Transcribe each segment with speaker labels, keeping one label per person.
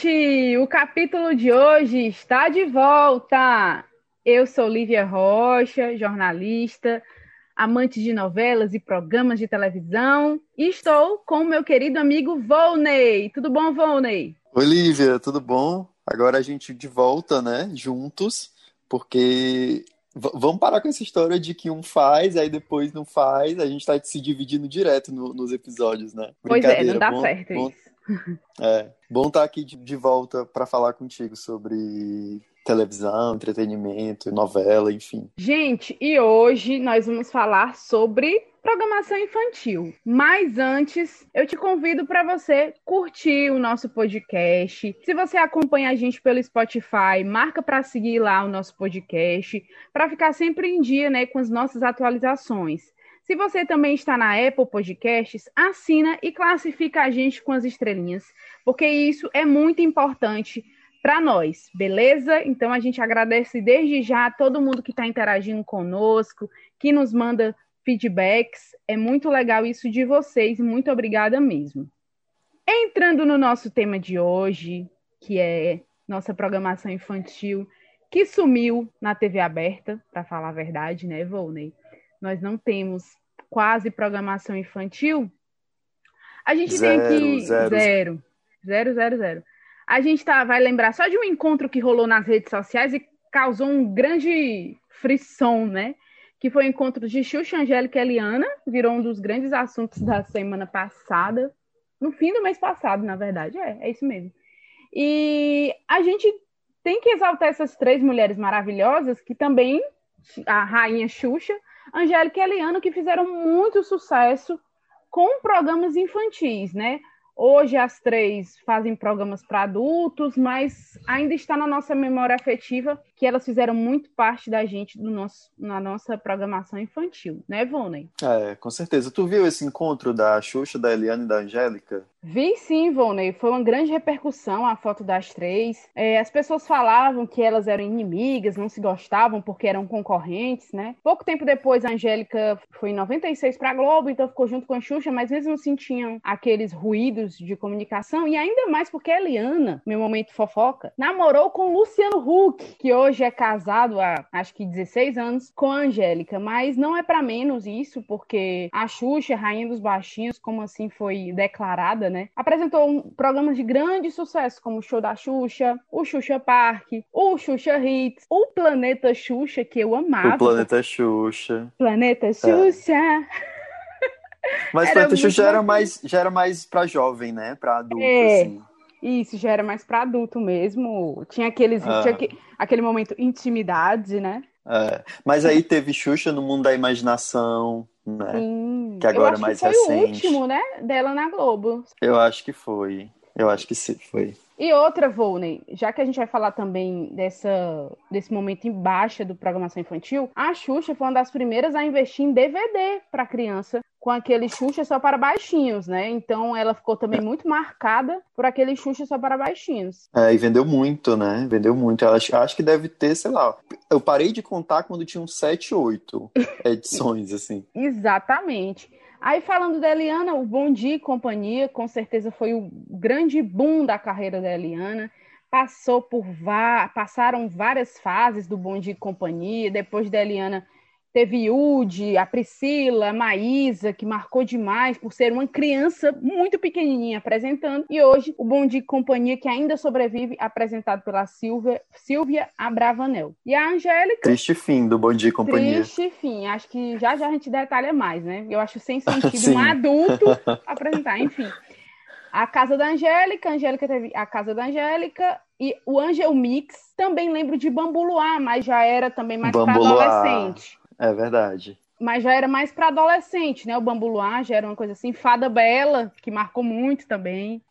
Speaker 1: gente! O capítulo de hoje está de volta! Eu sou Lívia Rocha, jornalista, amante de novelas e programas de televisão, e estou com o meu querido amigo Volney. Tudo bom, Volney?
Speaker 2: Oi, Lívia, tudo bom? Agora a gente de volta, né? Juntos, porque vamos parar com essa história de que um faz, aí depois não faz. A gente tá se dividindo direto no, nos episódios, né?
Speaker 1: Pois é, não dá bom, certo
Speaker 2: bom,
Speaker 1: isso.
Speaker 2: É, bom estar tá aqui de, volta para falar contigo sobre televisão, entretenimento, novela, enfim.
Speaker 1: Gente, e hoje nós vamos falar sobre programação infantil. Mas antes, eu te convido para você curtir o nosso podcast. Se você acompanha a gente pelo Spotify, marca para seguir lá o nosso podcast, para ficar sempre em dia, né, com as nossas atualizações. Se você também está na Apple Podcasts, assina e classifica a gente com as estrelinhas, porque isso é muito importante para nós, beleza? Então a gente agradece desde já a todo mundo que está interagindo conosco, que nos manda feedbacks. É muito legal isso de vocês, muito obrigada mesmo. Entrando no nosso tema de hoje, que é nossa programação infantil, que sumiu na TV aberta, para falar a verdade, né, Volney? Nós não temos quase programação infantil, a gente zero, tem que. Zero. zero. Zero, zero, zero. A gente tá, vai lembrar só de um encontro que rolou nas redes sociais e causou um grande frisson, né? Que foi o encontro de Xuxa, Angélica e Eliana, virou um dos grandes assuntos da semana passada, no fim do mês passado, na verdade, é, é isso mesmo. E a gente tem que exaltar essas três mulheres maravilhosas que também, a rainha Xuxa, Angélica e Eliana, que fizeram muito sucesso com programas infantis, né? Hoje as três fazem programas para adultos, mas ainda está na nossa memória afetiva que elas fizeram muito parte da gente do nosso, na nossa programação infantil, né, Vonen?
Speaker 2: É, com certeza. Tu viu esse encontro da Xuxa, da Eliane e da Angélica?
Speaker 1: Vi sim, Vonei. Foi uma grande repercussão a foto das três. É, as pessoas falavam que elas eram inimigas, não se gostavam porque eram concorrentes, né? Pouco tempo depois, a Angélica foi em 96 para a Globo, então ficou junto com a Xuxa, mas mesmo assim tinham aqueles ruídos de comunicação, e ainda mais porque a Eliana, meu momento fofoca, namorou com Luciano Huck, que hoje é casado há acho que 16 anos com a Angélica. Mas não é para menos isso, porque a Xuxa, Rainha dos Baixinhos, como assim foi declarada, né? Apresentou um, programas de grande sucesso, como o Show da Xuxa, o Xuxa Park, o Xuxa Hits, o Planeta Xuxa, que eu amava.
Speaker 2: O Planeta Xuxa.
Speaker 1: Planeta é. Xuxa. É.
Speaker 2: Mas Planeta Xuxa já era mais, já era mais pra jovem, né? Pra adulto, é. assim.
Speaker 1: Isso, já era mais para adulto mesmo. Tinha aqueles. Ah. Tinha que, aquele momento intimidade, né?
Speaker 2: É. Mas aí teve Xuxa no mundo da imaginação, né? Sim. Que agora é mais
Speaker 1: que foi
Speaker 2: recente.
Speaker 1: o último, né? Dela na Globo.
Speaker 2: Eu acho que foi. Eu acho que sim, foi.
Speaker 1: E outra, Volney, já que a gente vai falar também dessa, desse momento em baixa do programação infantil, a Xuxa foi uma das primeiras a investir em DVD para criança, com aquele Xuxa só para baixinhos, né? Então ela ficou também muito marcada por aquele Xuxa só para baixinhos.
Speaker 2: É, e vendeu muito, né? Vendeu muito. Eu acho, acho que deve ter, sei lá. Eu parei de contar quando tinham 7, 8 edições, assim.
Speaker 1: Exatamente. Aí falando da Eliana, o Bom Dia e Companhia, com certeza foi o grande boom da carreira da Eliana. Passou por passaram várias fases do Bom Dia e Companhia. Depois da Eliana Teve Yudi, a Priscila, a Maísa, que marcou demais por ser uma criança muito pequenininha apresentando. E hoje, o Bom Dia Companhia, que ainda sobrevive, apresentado pela Silvia, Silvia Abravanel. E a Angélica...
Speaker 2: Triste fim do Bom Dia Companhia.
Speaker 1: Triste fim. Acho que já já a gente detalha mais, né? Eu acho sem sentido um adulto apresentar. Enfim. A Casa da Angélica, a Angélica teve a Casa da Angélica e o Angel Mix. Também lembro de Bambuluá, mas já era também mais para adolescente.
Speaker 2: É verdade
Speaker 1: mas já era mais para adolescente, né? O Bambu Luar já era uma coisa assim. Fada Bela, que marcou muito também.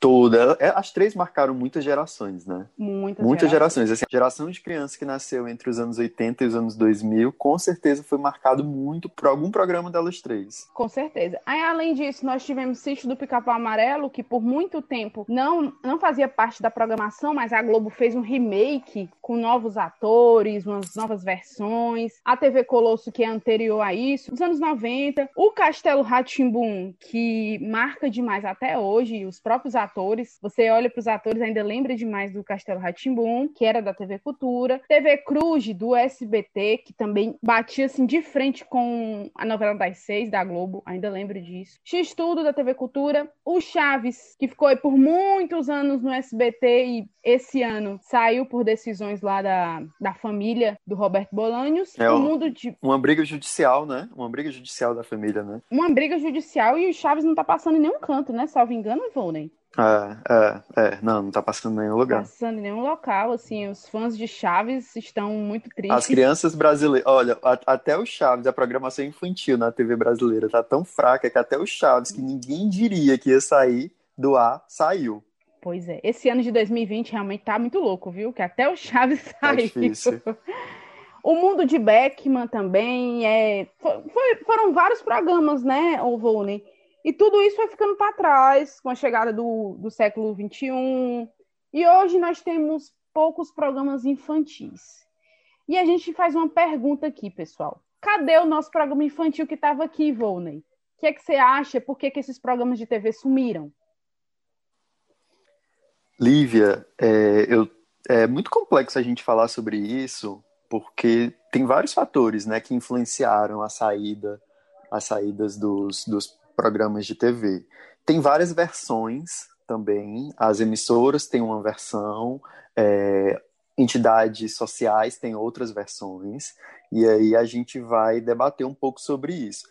Speaker 2: Toda. É, as três marcaram muitas gerações, né?
Speaker 1: Muitas,
Speaker 2: muitas gerações. gerações. Assim, a geração de criança que nasceu entre os anos 80 e os anos 2000, com certeza foi marcado muito por algum programa delas três.
Speaker 1: Com certeza. Aí, além disso, nós tivemos Sítio do Pica-Pau Amarelo, que por muito tempo não, não fazia parte da programação, mas a Globo fez um remake com novos atores, umas novas versões. A TV Colosso, que é anterior a isso. Nos anos 90, o Castelo Ratimbum, que marca demais até hoje, os próprios atores. Você olha para os atores, ainda lembra demais do Castelo Ratimbum, que era da TV Cultura. TV Cruz, do SBT, que também batia assim de frente com a novela das seis da Globo, ainda lembro disso. X-Tudo da TV Cultura. O Chaves, que ficou aí por muitos anos no SBT e esse ano saiu por decisões lá da, da família do Roberto Bolanhos.
Speaker 2: É
Speaker 1: o mundo de...
Speaker 2: Uma briga judicial, né? Uma briga judicial da família, né?
Speaker 1: Uma briga judicial e o Chaves não tá passando em nenhum canto, né? Salvo engano, Volney.
Speaker 2: É, é, é, não, não tá passando em nenhum lugar.
Speaker 1: Passando em nenhum local, assim, os fãs de Chaves estão muito tristes.
Speaker 2: As crianças brasileiras, olha, a, até o Chaves, a programação infantil na TV brasileira tá tão fraca que até o Chaves, que ninguém diria que ia sair do ar, saiu.
Speaker 1: Pois é, esse ano de 2020 realmente tá muito louco, viu? Que até o Chaves saiu. É
Speaker 2: difícil.
Speaker 1: O mundo de Beckman também é. Foi, foram vários programas, né, o Volney? E tudo isso foi ficando para trás com a chegada do, do século XXI. E hoje nós temos poucos programas infantis. E a gente faz uma pergunta aqui, pessoal. Cadê o nosso programa infantil que estava aqui, Volney? O que, é que você acha? Por que, que esses programas de TV sumiram?
Speaker 2: Lívia, é, eu, é muito complexo a gente falar sobre isso, porque tem vários fatores né, que influenciaram a saída, as saídas dos, dos programas de TV. Tem várias versões também. As emissoras têm uma versão, é, entidades sociais têm outras versões, e aí a gente vai debater um pouco sobre isso.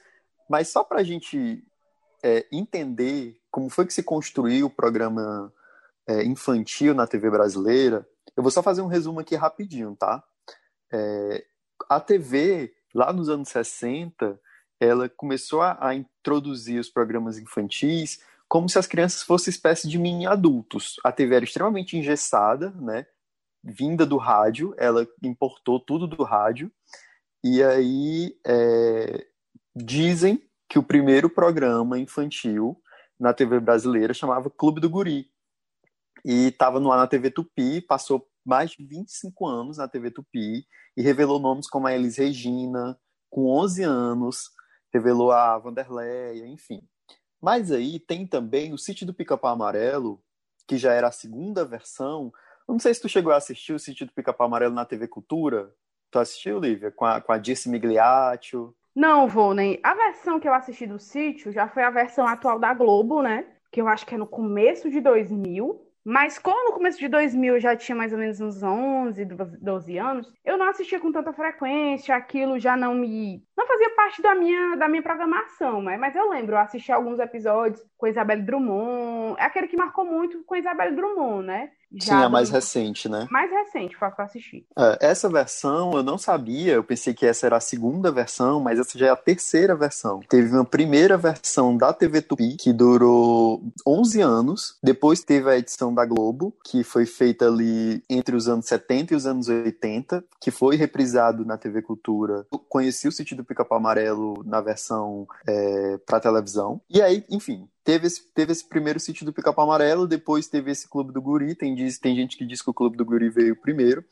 Speaker 2: Mas só para a gente é, entender como foi que se construiu o programa é, infantil na TV brasileira, eu vou só fazer um resumo aqui rapidinho, tá? É, a TV, lá nos anos 60, ela começou a, a, introduzir os programas infantis como se as crianças fossem espécie de mini adultos. A TV era extremamente engessada, né? Vinda do rádio, ela importou tudo do rádio. E aí é, dizem que o primeiro programa infantil na TV brasileira chamava Clube do Guri. E estava no ar na TV Tupi, passou mais de 25 anos na TV Tupi e revelou nomes como a Elis Regina, com 11 anos, revelou a Vanderleia, enfim. Mas aí tem também o Sítio do Pica-Pau Amarelo, que já era a segunda versão. não sei se tu chegou a assistir o Sítio do Pica-Pau Amarelo na TV Cultura. Tu assistiu, Lívia? Com a, com a Dirce Migliaccio?
Speaker 1: Não, vou nem. A versão que eu assisti do Sítio já foi a versão atual da Globo, né? Que eu acho que é no começo de 2000. Mas como no começo de 2000 eu já tinha mais ou menos uns 11, 12 anos, eu não assistia com tanta frequência, aquilo já não me... Não fazia parte da minha, da minha programação, mas, mas eu lembro, eu assisti alguns episódios com Isabelle Drummond, é aquele que marcou muito com Isabelle Drummond, né?
Speaker 2: Já Sim, a mais do... recente, né?
Speaker 1: Mais recente, foi a que eu assisti.
Speaker 2: É, essa versão eu não sabia, eu pensei que essa era a segunda versão, mas essa já é a terceira versão. Teve uma primeira versão da TV Tupi, que durou 11 anos, depois teve a edição da Globo, que foi feita ali entre os anos 70 e os anos 80, que foi reprisado na TV Cultura. Eu conheci o Sítio do Pica-Pau Amarelo na versão é, para televisão. E aí, enfim, teve esse, teve esse primeiro sítio do Pica-Pau Amarelo, depois teve esse Clube do Guri, tem, diz, tem gente que diz que o Clube do Guri veio primeiro.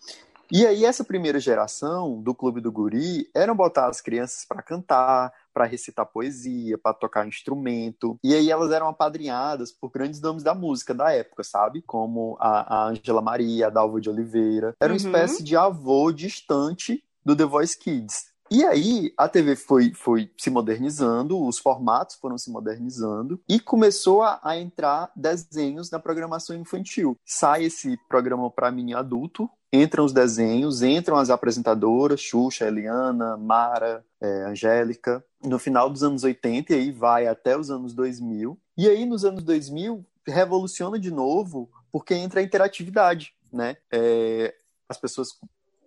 Speaker 2: E aí essa primeira geração do Clube do Guri eram botar as crianças para cantar, para recitar poesia, para tocar instrumento. E aí elas eram apadrinhadas por grandes nomes da música da época, sabe? Como a Ângela Maria, a Dalva de Oliveira. Era uma uhum. espécie de avô distante do The Voice Kids. E aí a TV foi, foi se modernizando, os formatos foram se modernizando e começou a, a entrar desenhos na programação infantil. Sai esse programa para mim adulto, entram os desenhos, entram as apresentadoras, Xuxa, Eliana, Mara, é, Angélica, no final dos anos 80 e aí vai até os anos 2000. E aí nos anos 2000 revoluciona de novo porque entra a interatividade, né? É, as pessoas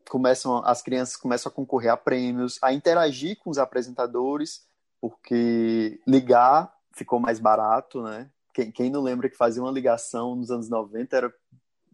Speaker 2: começam, as crianças começam a concorrer a prêmios, a interagir com os apresentadores, porque ligar ficou mais barato, né? Quem, quem não lembra que fazia uma ligação nos anos 90 era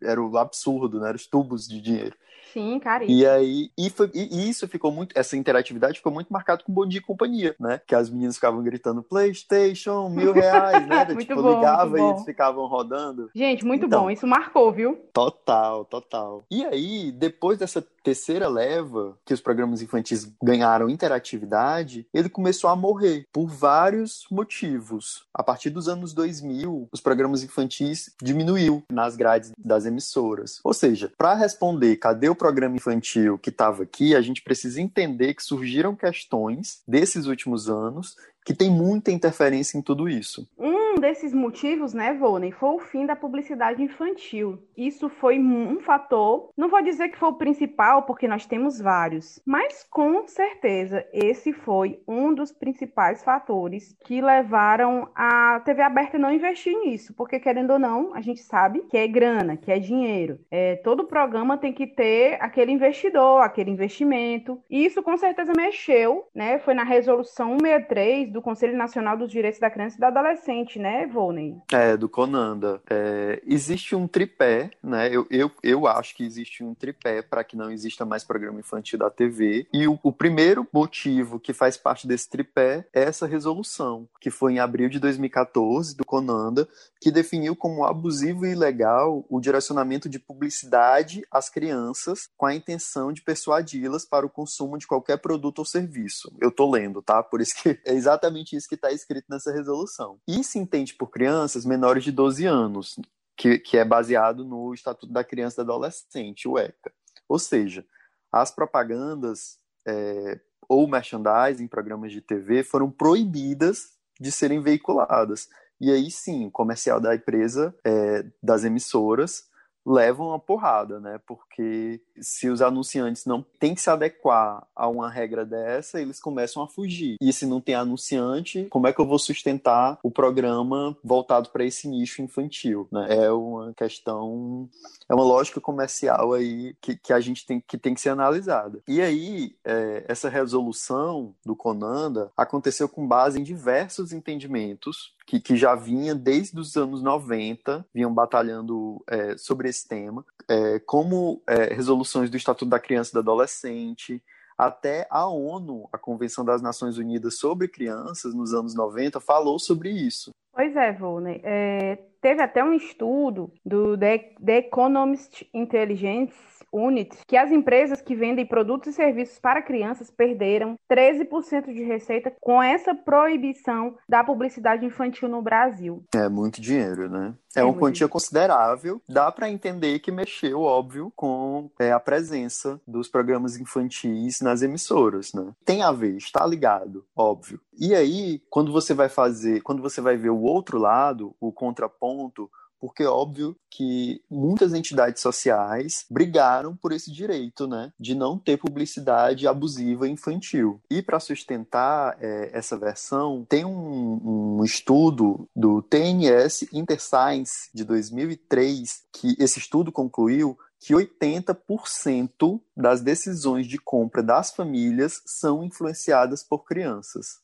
Speaker 2: era o absurdo, né? Eram os tubos de dinheiro.
Speaker 1: Sim, caríssimo.
Speaker 2: E aí, e, foi, e, isso ficou muito, essa interatividade ficou muito marcado com Bom Dia e Companhia, né? Que as meninas ficavam gritando Playstation, mil reais, né?
Speaker 1: muito
Speaker 2: tipo,
Speaker 1: bom,
Speaker 2: ligava e eles ficavam rodando.
Speaker 1: Gente, muito
Speaker 2: Então.
Speaker 1: bom. Isso marcou, viu?
Speaker 2: Total, total. E aí, depois dessa terceira leva, que os programas infantis ganharam interatividade, ele começou a morrer por vários motivos. A partir dos anos 2000, os programas infantis diminuiu nas grades das emissoras. Ou seja, para responder cadê o programa infantil que estava aqui, a gente precisa entender que surgiram questões desses últimos anos que tem muita interferência em tudo isso.
Speaker 1: Um desses motivos, né, Volney, foi o fim da publicidade infantil. Isso foi um fator, não vou dizer que foi o principal, porque nós temos vários, mas com certeza esse foi um dos principais fatores que levaram a TV aberta não investir nisso, porque querendo ou não, a gente sabe que é grana, que é dinheiro. É, todo programa tem que ter aquele investidor, aquele investimento. E isso com certeza mexeu, né? Foi na resolução 163 do Conselho Nacional dos Direitos da Criança e do Adolescente, né, Volney?
Speaker 2: É, do Conanda. É, existe um tripé, né? Eu, eu, eu acho que existe um tripé para que não exista mais programa infantil da TV. E o, o primeiro motivo que faz parte desse tripé é essa resolução, que foi em abril de 2014, do Conanda, que definiu como abusivo e ilegal o direcionamento de publicidade às crianças com a intenção de persuadi-las para o consumo de qualquer produto ou serviço. Eu tô lendo, tá? Por isso que é exatamente isso que está escrito nessa resolução. E se entende por crianças menores de 12 anos, que, que é baseado no Estatuto da Criança e do Adolescente, o ECA. Ou seja, as propagandas é, ou merchandising em programas de TV foram proibidas de serem veiculadas. E aí sim, o comercial da empresa, é, das emissoras, levam uma porrada, né? Porque se os anunciantes não têm que se adequar a uma regra dessa, eles começam a fugir. E se não tem anunciante, como é que eu vou sustentar o programa voltado para esse nicho infantil? Né? É uma questão, é uma lógica comercial aí que, que a gente tem que, tem que ser analisada. E aí, é, essa resolução do Conanda aconteceu com base em diversos entendimentos que, que, já vinha desde os anos 90, vinham batalhando é, sobre esse tema, é, como é, resoluções do Estatuto da Criança e do Adolescente, até a ONU, a Convenção das Nações Unidas sobre Crianças, nos anos 90, falou sobre isso.
Speaker 1: Pois é, Volney. É, teve até um estudo do The, The Economist Intelligence Unit que as empresas que vendem produtos e serviços para crianças perderam 13% de receita com essa proibição da publicidade infantil no Brasil.
Speaker 2: É muito dinheiro, né? É, é uma quantia dinheiro. considerável. Dá para entender que mexeu, óbvio, com é, a presença dos programas infantis nas emissoras, né? Tem a ver, está ligado, óbvio. E aí, quando você vai fazer, quando você vai ver o outro lado, o contraponto, porque é óbvio que muitas entidades sociais brigaram por esse direito, né, de não ter publicidade abusiva infantil. E para sustentar é, essa versão, tem um, um, estudo do TNS InterScience de 2003 que esse estudo concluiu que 80% das decisões de compra das famílias são influenciadas por crianças.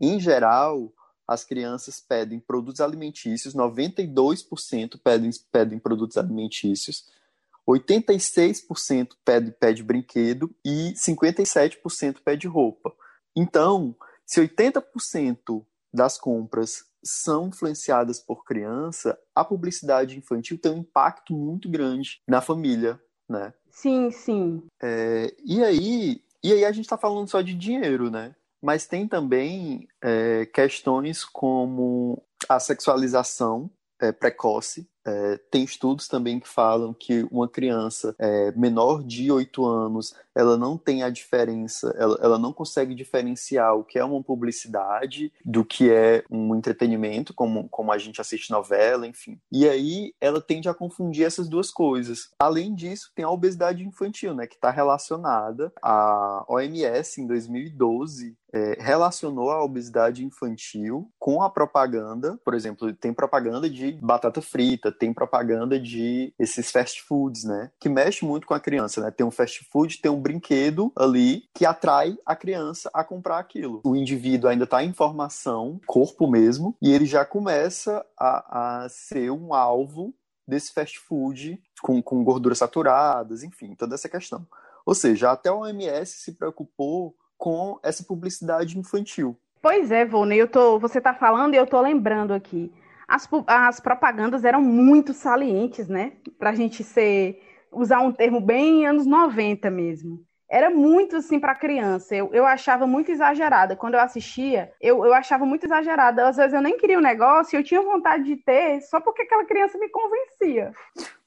Speaker 2: Em geral, as crianças pedem produtos alimentícios, 92% pedem, pedem produtos alimentícios, 86% pede, pede brinquedo e 57% pede roupa. Então, se 80% das compras são influenciadas por criança, a publicidade infantil tem um impacto muito grande na família, né?
Speaker 1: Sim, sim.
Speaker 2: É, e aí, e aí a gente está falando só de dinheiro, né? Mas tem também é, questões como a sexualização é, precoce. É, tem estudos também que falam que uma criança é, menor de 8 anos ela não tem a diferença, ela, ela não consegue diferenciar o que é uma publicidade do que é um entretenimento, como, como a gente assiste novela, enfim. E aí ela tende a confundir essas duas coisas. Além disso, tem a obesidade infantil, né, que está relacionada à OMS em 2012 é, relacionou a obesidade infantil com a propaganda, por exemplo, tem propaganda de batata frita, tem propaganda de esses fast foods, né, que mexe muito com a criança, né, tem um fast food, tem um brinquedo ali que atrai a criança a comprar aquilo. O indivíduo ainda está em formação, corpo mesmo, e ele já começa a, a ser um alvo desse fast food com, com gorduras saturadas, enfim, toda essa questão. Ou seja, até o OMS se preocupou com essa publicidade infantil.
Speaker 1: Pois é, Volney, eu tô, você está falando e eu estou lembrando aqui. As, as propagandas eram muito salientes, né? Para a gente ser, usar um termo bem anos 90 mesmo era muito assim para criança. Eu, eu achava muito exagerada. Quando eu assistia, eu, eu achava muito exagerada. Às vezes eu nem queria o um negócio, eu tinha vontade de ter, só porque aquela criança me convencia.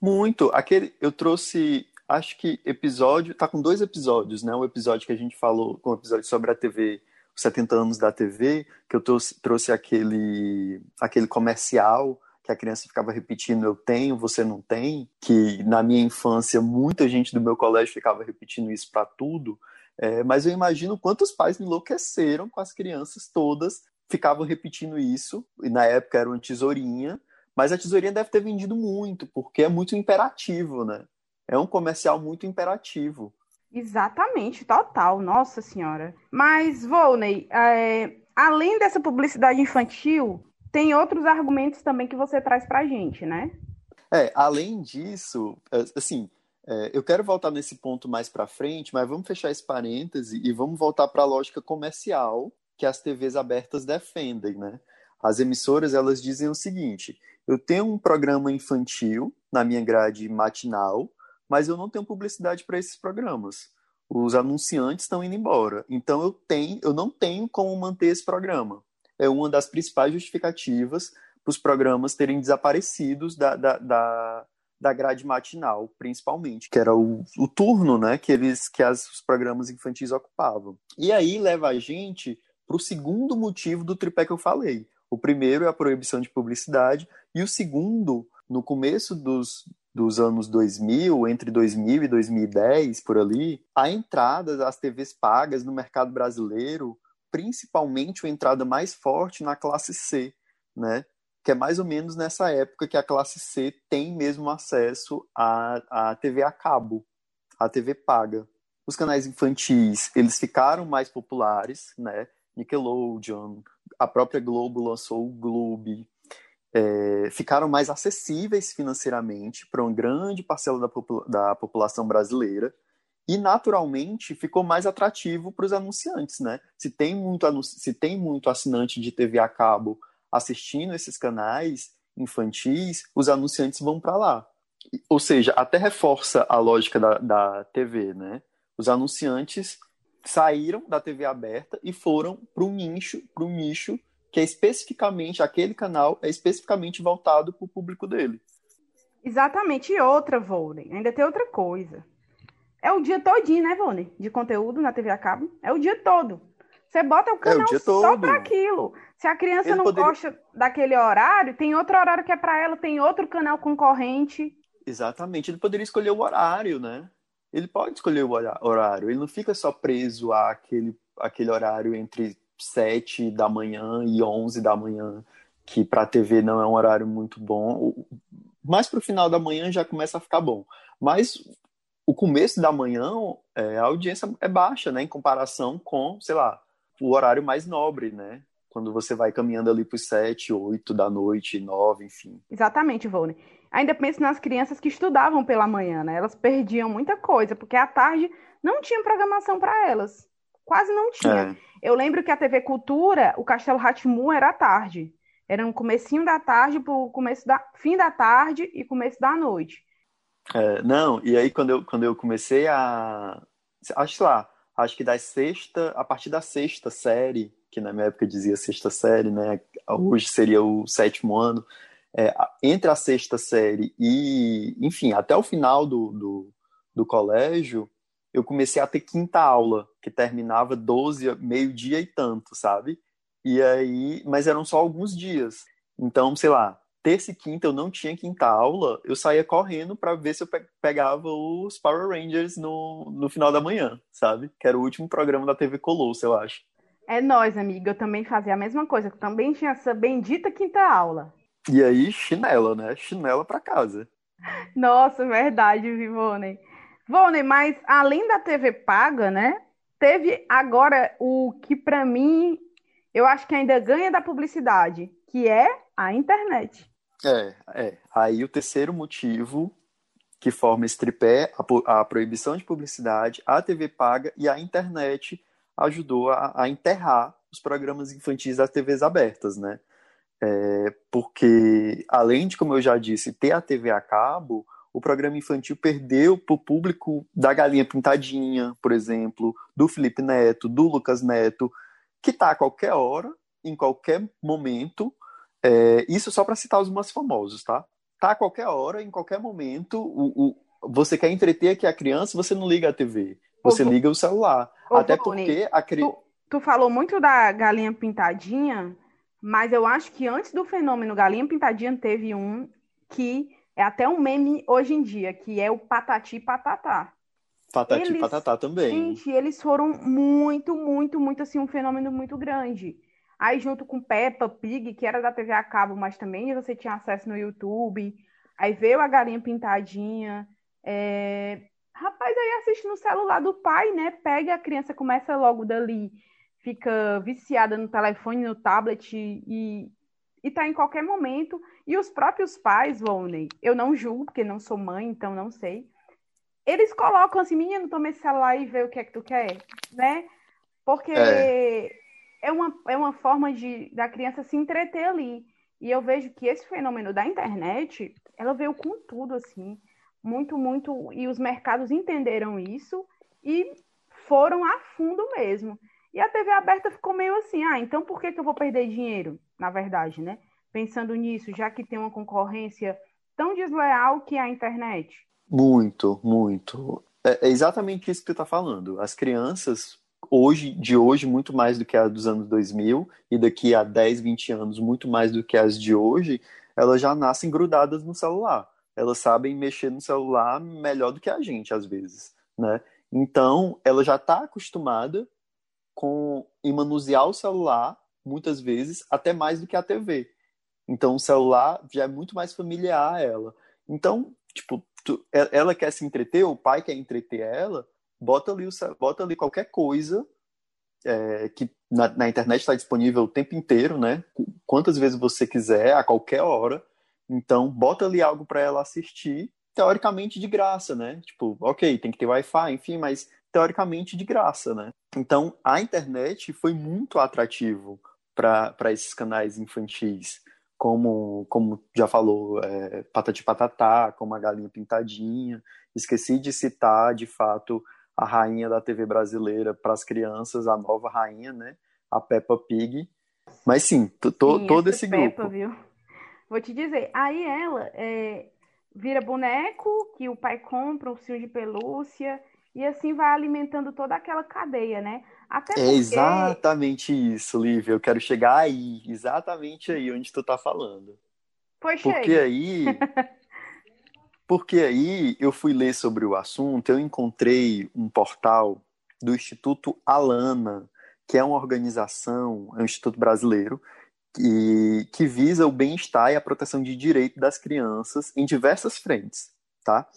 Speaker 2: Muito. Aquele, eu trouxe, acho que episódio, tá com dois episódios, né? O episódio que a gente falou, com um episódio sobre a TV, os 70 anos da TV, que eu trouxe, trouxe aquele, aquele comercial que a criança ficava repetindo eu tenho, você não tem, que na minha infância muita gente do meu colégio ficava repetindo isso para tudo, é, mas eu imagino quantos pais enlouqueceram com as crianças todas, ficavam repetindo isso, e na época era uma tesourinha, mas a tesourinha deve ter vendido muito, porque é muito imperativo, né? É um comercial muito imperativo.
Speaker 1: Exatamente, total, nossa senhora. Mas, Volney, é, além dessa publicidade infantil, tem outros argumentos também que você traz para a gente, né?
Speaker 2: É, além disso, é, assim, é, eu quero voltar nesse ponto mais para frente, mas vamos fechar esse parêntese e vamos voltar para a lógica comercial que as TVs abertas defendem, né? As emissoras elas dizem o seguinte: eu tenho um programa infantil na minha grade matinal, mas eu não tenho publicidade para esses programas. Os anunciantes estão indo embora, então eu tenho, eu não tenho como manter esse programa é uma das principais justificativas para os programas terem desaparecidos da, da, da, da, grade matinal, principalmente, que era o, o turno né, que, eles, que as, os programas infantis ocupavam. E aí leva a gente para o segundo motivo do tripé que eu falei. O primeiro é a proibição de publicidade, e o segundo, no começo dos, dos anos 2000, entre 2000 e 2010, por ali, a entrada das TVs pagas no mercado brasileiro principalmente uma entrada mais forte na classe C, né? Que é mais ou menos nessa época que a classe C tem mesmo acesso à, à TV a cabo, à TV paga. Os canais infantis, eles ficaram mais populares, né? Nickelodeon, a própria Globo lançou o Gloob, é, ficaram mais acessíveis financeiramente para uma grande parcela da, popula da população brasileira e naturalmente ficou mais atrativo para os anunciantes, né? Se tem muito se tem muito assinante de TV a cabo assistindo esses canais infantis, os anunciantes vão para lá. Ou seja, até reforça a lógica da, da TV, né? Os anunciantes saíram da TV aberta e foram para um nicho, para um nicho que é especificamente aquele canal é especificamente voltado para o público dele.
Speaker 1: Exatamente. E outra, Volney, ainda tem outra coisa. É o dia todinho, né, Vone? De conteúdo na TV a cabo. É o dia todo. Você bota o canal é o só para aquilo. Se a criança Ele não poderia... gosta daquele horário, tem outro horário que é para ela, tem outro canal concorrente.
Speaker 2: Exatamente. Ele poderia escolher o horário, né? Ele pode escolher o horário. Ele não fica só preso àquele, àquele horário entre 7 da manhã e 11 da manhã, que para a TV não é um horário muito bom. Mais para o final da manhã já começa a ficar bom. Mas o começo da manhã, é, a audiência é baixa, né, em comparação com, sei lá, o horário mais nobre, né? Quando você vai caminhando ali para os sete, oito da noite, nove, enfim.
Speaker 1: Exatamente, Vone. Ainda penso nas crianças que estudavam pela manhã, né? Elas perdiam muita coisa, porque à tarde não tinha programação para elas. Quase não tinha. É. Eu lembro que a TV Cultura, o Castelo Ratimu era à tarde. Era no comecinho da tarde para o começo da fim da tarde e começo da noite.
Speaker 2: É, não, e aí quando eu, quando eu comecei a. Acho lá, acho que da sexta, a partir da sexta série, que na minha época dizia sexta série, né? Hoje seria o sétimo ano. É, entre a sexta série e, enfim, até o final do, do, do colégio, eu comecei a ter quinta aula, que terminava 12, meio-dia e tanto, sabe? E aí, mas eram só alguns dias. Então, sei lá, terça e quinta eu não tinha quinta aula, eu saía correndo para ver se eu pegava os Power Rangers no, no final da manhã, sabe? Que era o último programa da TV Colosso, eu acho.
Speaker 1: É nós, amiga. Eu também fazia a mesma coisa. Eu também tinha essa bendita quinta aula.
Speaker 2: E aí, chinela, né? Chinela para casa.
Speaker 1: Nossa, verdade, Vivone. Vone, mas além da TV paga, né? Teve agora o que para mim eu acho que ainda ganha da publicidade, que é a internet.
Speaker 2: É, é. Aí o terceiro motivo que forma esse tripé, a, a proibição de publicidade, a TV paga e a internet ajudou a, a enterrar os programas infantis das TVs abertas, né? É, porque, além de, como eu já disse, ter a TV a cabo, o programa infantil perdeu para o público da Galinha Pintadinha, por exemplo, do Felipe Neto, do Lucas Neto, que está a qualquer hora, em qualquer momento. É, isso só para citar os mais famosos, tá? Tá a qualquer hora, em qualquer momento. O, o, você quer entreter aqui a criança, você não liga a TV, você Ô, liga o celular. Ô, Até porque a criança.
Speaker 1: Tu, tu falou muito da Galinha Pintadinha. Mas eu acho que antes do fenômeno Galinha Pintadinha teve um que é até um meme hoje em dia, que é o Patati Patatá.
Speaker 2: Patati eles, Patatá também.
Speaker 1: Gente, eles foram muito, muito, muito assim, um fenômeno muito grande. Aí junto com Peppa Pig, que era da TV a cabo, mas também você tinha acesso no YouTube. Aí veio a Galinha Pintadinha. É... Rapaz, aí assiste no celular do pai, né? Pega a criança, começa logo dali fica viciada no telefone, no tablet e está em qualquer momento. E os próprios pais, Volney, eu não julgo, porque não sou mãe, então não sei. Eles colocam assim, menino, toma esse celular e vê o que é que tu quer, né? Porque é, é uma, é uma forma de da criança se entreter ali. E eu vejo que esse fenômeno da internet, ela veio com tudo, assim, muito, muito. E os mercados entenderam isso e foram a fundo mesmo. E a TV aberta ficou meio assim, ah, então por que, que eu vou perder dinheiro, na verdade, né? Pensando nisso, já que tem uma concorrência tão desleal que é a internet.
Speaker 2: Muito, muito. É, é exatamente isso que tu está falando. As crianças, hoje, de hoje, muito mais do que as dos anos 2000, e daqui a 10, 20 anos, muito mais do que as de hoje, elas já nascem grudadas no celular. Elas sabem mexer no celular melhor do que a gente, às vezes, né? Então, ela já está acostumada com em manusear o celular, muitas vezes, até mais do que a TV. Então, o celular já é muito mais familiar a ela. Então, tipo, tu, ela quer se entreter, o pai quer entreter ela, bota ali, o, bota ali qualquer coisa é, que na, na internet está disponível o tempo inteiro, né? Quantas vezes você quiser, a qualquer hora. Então, bota ali algo para ela assistir, teoricamente de graça, né? Tipo, ok, tem que ter Wi-Fi, enfim, mas teoricamente de graça, né? Então, a internet foi muito atrativo para esses canais infantis, como, como já falou, é, Patati Patatá, como a Galinha Pintadinha. Esqueci de citar, de fato, a rainha da TV brasileira para as crianças, a nova rainha, né? A Peppa Pig. Mas sim, sim, todo esse Peppa, grupo.
Speaker 1: Viu? Vou te dizer, aí ela é, vira boneco que o pai compra, um fio de pelúcia, e assim vai alimentando toda aquela cadeia, né?
Speaker 2: Até é porque... É exatamente isso, Lívia. Eu quero chegar aí, exatamente aí onde tu tá falando.
Speaker 1: Pois
Speaker 2: porque aí, porque aí eu fui ler sobre o assunto, eu encontrei um portal do Instituto Alana, que é uma organização, é um instituto brasileiro que, que visa o bem-estar e a proteção de direito das crianças em diversas frentes, tá?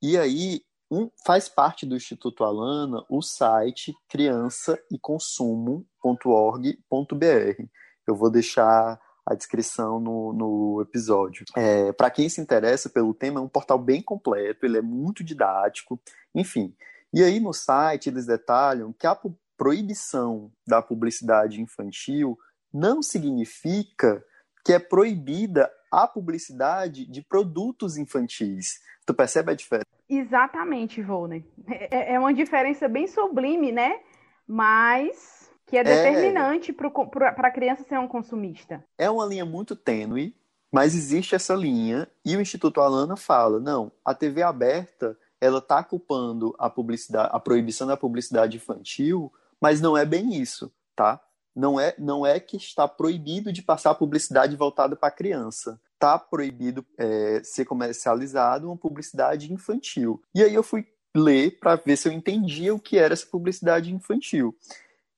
Speaker 2: E aí um, faz parte do Instituto Alana o site criançaeconsumo.org.br. Eu vou deixar a descrição no, no episódio. É, Para quem se interessa pelo tema, é um portal bem completo, ele é muito didático, enfim. E aí no site eles detalham que a proibição da publicidade infantil não significa que é proibida a publicidade de produtos infantis. Tu percebe a diferença?
Speaker 1: Exatamente, Volney. É, é uma diferença bem sublime, né? Mas que é, é. determinante é... para a criança ser um consumista.
Speaker 2: É uma linha muito tênue, mas existe essa linha e o Instituto Alana fala, não, a TV aberta ela está culpando a publicidade, a proibição da publicidade infantil, mas não é bem isso, tá? Não é, não é que está proibido de passar publicidade voltada para criança tá proibido é, ser comercializado uma publicidade infantil. E aí eu fui ler para ver se eu entendia o que era essa publicidade infantil.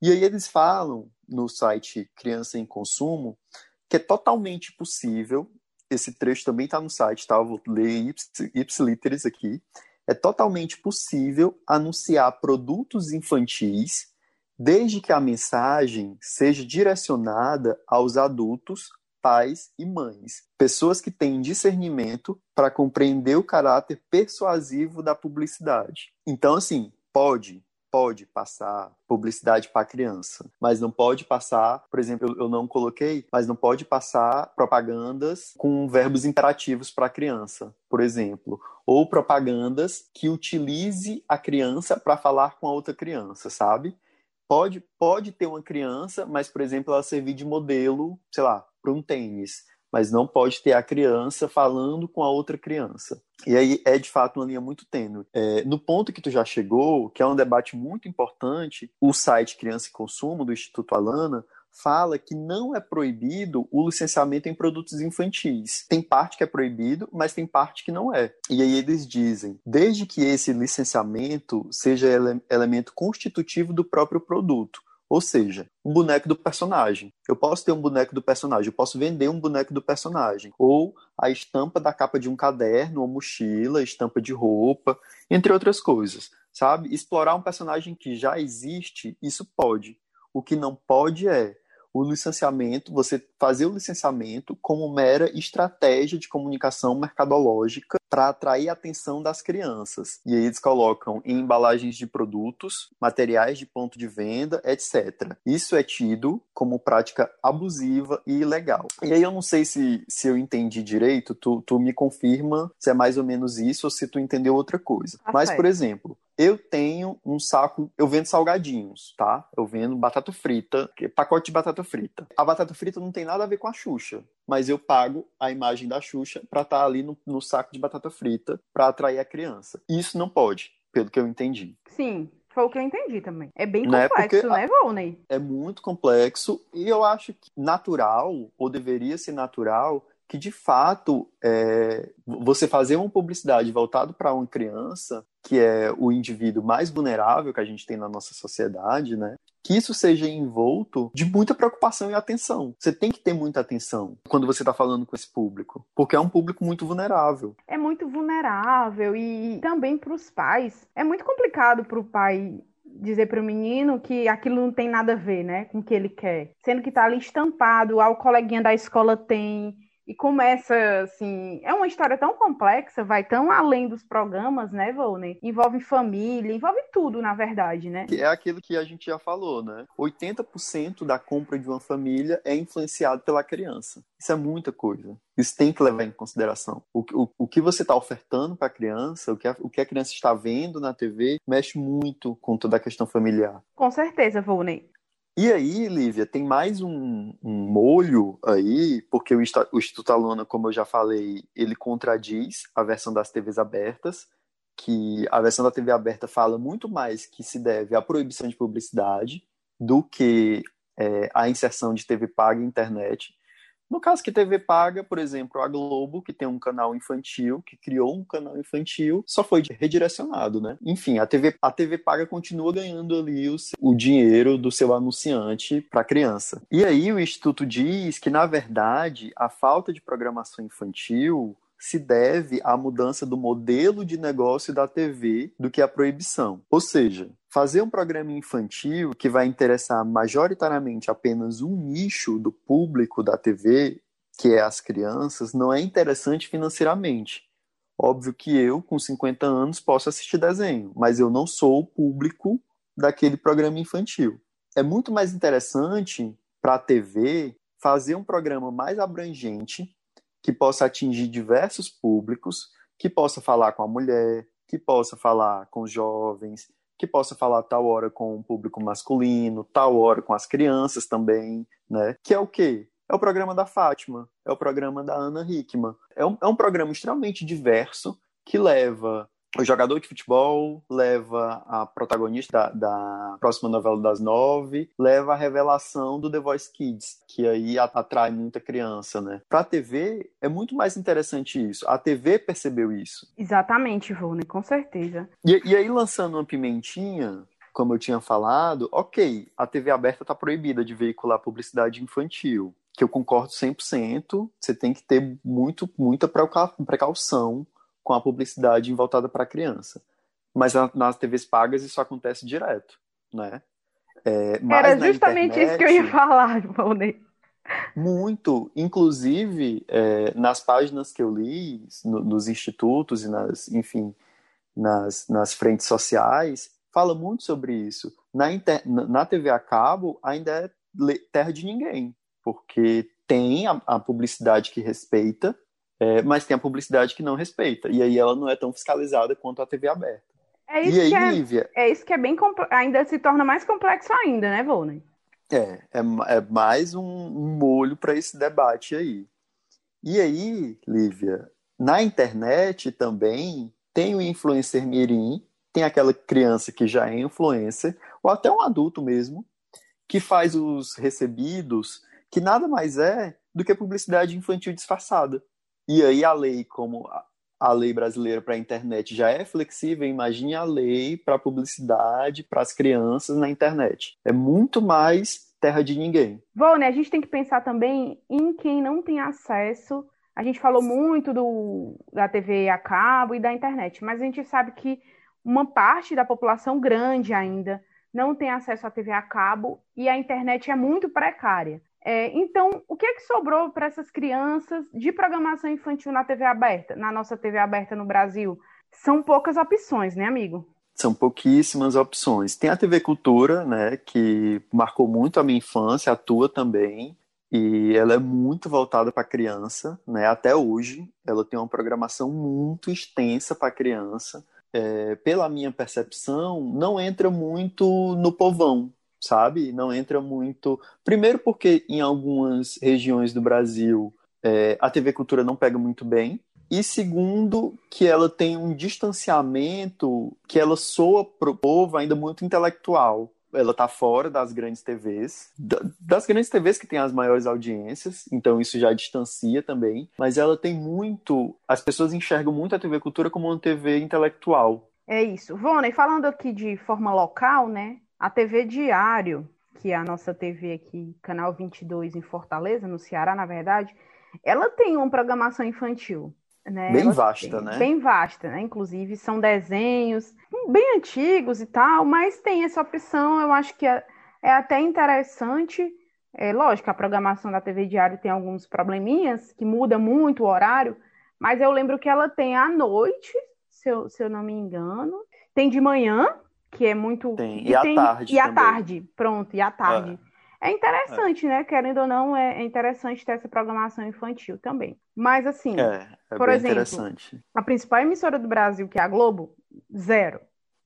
Speaker 2: E aí eles falam no site Criança em Consumo que é totalmente possível, esse trecho também está no site, tá? Eu vou ler ipsiliteres aqui. É totalmente possível anunciar produtos infantis desde que a mensagem seja direcionada aos adultos pais e mães, pessoas que têm discernimento para compreender o caráter persuasivo da publicidade. Então, assim, pode, pode passar publicidade para criança, mas não pode passar, por exemplo, eu não coloquei, mas não pode passar propagandas com verbos imperativos para criança, por exemplo, ou propagandas que utilize a criança para falar com a outra criança, sabe? Pode, pode ter uma criança, mas, por exemplo, ela servir de modelo, sei lá, para um tênis mas não pode ter a criança falando com a outra criança. E aí é de fato uma linha muito tênue. É, no ponto que tu já chegou, que é um debate muito importante, o site Criança e Consumo do Instituto Alana fala que não é proibido o licenciamento em produtos infantis. Tem parte que é proibido, mas tem parte que não é. E aí eles dizem, desde que esse licenciamento seja ele elemento constitutivo do próprio produto, ou seja, um boneco do personagem. Eu posso ter um boneco do personagem, eu posso vender um boneco do personagem. Ou a estampa da capa de um caderno, ou mochila, estampa de roupa, entre outras coisas. Sabe? Explorar um personagem que já existe, isso pode. O que não pode é o licenciamento, você fazer o licenciamento como mera estratégia de comunicação mercadológica para atrair a atenção das crianças. E aí eles colocam em embalagens de produtos, materiais de ponto de venda, etc. Isso é tido como prática abusiva e ilegal. E aí eu não sei se, se eu entendi direito, tu, tu me confirma se é mais ou menos isso ou se tu entendeu outra coisa. Tá Mas, por exemplo, eu tenho um saco, eu vendo salgadinhos, tá? Eu vendo batata frita, pacote de batata frita. A batata frita não tem nada a ver com a Xuxa, mas eu pago a imagem da Xuxa para estar tá ali no, no saco de batata frita para atrair a criança. Isso não pode, pelo que eu entendi.
Speaker 1: Sim, foi o que eu entendi também. É bem né? complexo, né, né Volney?
Speaker 2: É muito complexo e eu acho que natural, ou deveria ser natural, que de fato é, você fazer uma publicidade voltada para uma criança, que é o indivíduo mais vulnerável que a gente tem na nossa sociedade, né? Que isso seja envolto de muita preocupação e atenção. Você tem que ter muita atenção quando você está falando com esse público, porque é um público muito vulnerável.
Speaker 1: É muito vulnerável e também para os pais. É muito complicado para o pai dizer para o menino que aquilo não tem nada a ver, né, com o que ele quer, sendo que está ali estampado, ah, o coleguinha da escola tem, e começa assim, é uma história tão complexa, vai tão além dos programas, né, Volney? Envolve família, envolve tudo, na verdade, né?
Speaker 2: É aquilo que a gente já falou, né? 80% da compra de uma família é influenciado pela criança. Isso é muita coisa. Isso tem que levar em consideração. O, o, o que você está ofertando para a criança, o que a, o que a criança está vendo na TV, mexe muito com toda a questão familiar.
Speaker 1: Com certeza, Volney.
Speaker 2: E aí, Lívia, tem mais um, um molho aí, porque o, Instituto Aluna, como eu já falei, ele contradiz a versão das TVs abertas, que a versão da TV aberta fala muito mais que se deve à proibição de publicidade do que é, à inserção de TV paga e internet. No caso que TV paga, por exemplo, a Globo, que tem um canal infantil, que criou um canal infantil, só foi redirecionado, né? Enfim, a TV, a TV paga continua ganhando ali o, o dinheiro do seu anunciante para criança. E aí o Instituto diz que, na verdade, a falta de programação infantil se deve à mudança do modelo de negócio da TV do que à proibição. Ou seja, fazer um programa infantil que vai interessar majoritariamente apenas um nicho do público da TV, que é as crianças, não é interessante financeiramente. Óbvio que eu, com 50 anos, posso assistir desenho, mas eu não sou o público daquele programa infantil. É muito mais interessante para a TV fazer um programa mais abrangente que possa atingir diversos públicos, que possa falar com a mulher, que possa falar com os jovens, que possa falar tal hora com o público masculino, tal hora com as crianças também, né? Que é o quê? É o programa da Fátima, é o programa da Ana Hickman. É um, é um programa extremamente diverso que leva o jogador de futebol leva a protagonista da, da, próxima novela das nove, leva a revelação do The Voice Kids, que aí atrai muita criança, né? Pra TV, é muito mais interessante isso. A TV percebeu isso.
Speaker 1: Exatamente, Vone, com certeza.
Speaker 2: E, e aí, lançando uma pimentinha, como eu tinha falado, ok, a TV aberta está proibida de veicular publicidade infantil, que eu concordo 100%, você tem que ter muito, muita precaução com a publicidade voltada para a criança. Mas nas TVs pagas isso acontece direto, né?
Speaker 1: É, Era justamente internet... isso que eu ia falar, Valnei.
Speaker 2: Muito. Inclusive, é, nas páginas que eu li, no, nos institutos e nas, enfim, nas, nas frentes sociais, fala muito sobre isso. Na, inter, na TV a cabo, ainda é terra de ninguém, porque tem a, a publicidade que respeita, é, mas tem a publicidade que não respeita. E aí ela não é tão fiscalizada quanto a TV aberta.
Speaker 1: É isso, aí, que, é, Lívia, é isso que é bem ainda se torna mais complexo ainda, né, Volney?
Speaker 2: É, é, é mais um, um molho para esse debate aí. E aí, Lívia, na internet também tem o influencer mirim, tem aquela criança que já é influencer, ou até um adulto mesmo, que faz os recebidos, que nada mais é do que publicidade infantil disfarçada. E aí a lei, como a lei brasileira para a internet já é flexível, imagine a lei para publicidade para as crianças na internet. É muito mais terra de ninguém.
Speaker 1: Bom, né? A gente tem que pensar também em quem não tem acesso. A gente falou muito do, da TV a cabo e da internet, mas a gente sabe que uma parte da população grande ainda não tem acesso à TV a cabo e a internet é muito precária. É, então, o que é que sobrou para essas crianças de programação infantil na TV aberta, na nossa TV aberta no Brasil? São poucas opções, né, amigo?
Speaker 2: São pouquíssimas opções. Tem a TV Cultura, né, que marcou muito a minha infância, atua também, e ela é muito voltada para criança, né, até hoje. Ela tem uma programação muito extensa para criança. É, pela minha percepção, não entra muito no povão, sabe? Não entra muito. Primeiro, porque em algumas regiões do Brasil é, a TV Cultura não pega muito bem. E segundo, que ela tem um distanciamento que ela soa pro povo ainda muito intelectual. Ela está fora das grandes TVs, das grandes TVs que têm as maiores audiências, então isso já distancia também. Mas ela tem muito. As pessoas enxergam muito a TV Cultura como uma TV intelectual.
Speaker 1: É isso. Vona, e falando aqui de forma local, né? A TV Diário, que é a nossa TV aqui, canal 22 em Fortaleza, no Ceará, na verdade, ela tem uma programação infantil. Né?
Speaker 2: Bem ela vasta, tem,
Speaker 1: né? Bem vasta, né? Inclusive, são desenhos bem antigos e tal, mas tem essa opção, eu acho que é, é até interessante. É lógico, a programação da TV Diário tem alguns probleminhas, que muda muito o horário, mas eu lembro que ela tem à noite, se eu, se eu não me engano, tem de manhã, que é muito.
Speaker 2: Tem. E, à tarde.
Speaker 1: E à tarde, pronto, e à tarde. É, é interessante, é. né? Querendo ou não, é interessante ter essa programação infantil também. Mas, assim,
Speaker 2: é, é por exemplo,
Speaker 1: a principal emissora do Brasil, que é a Globo, zero.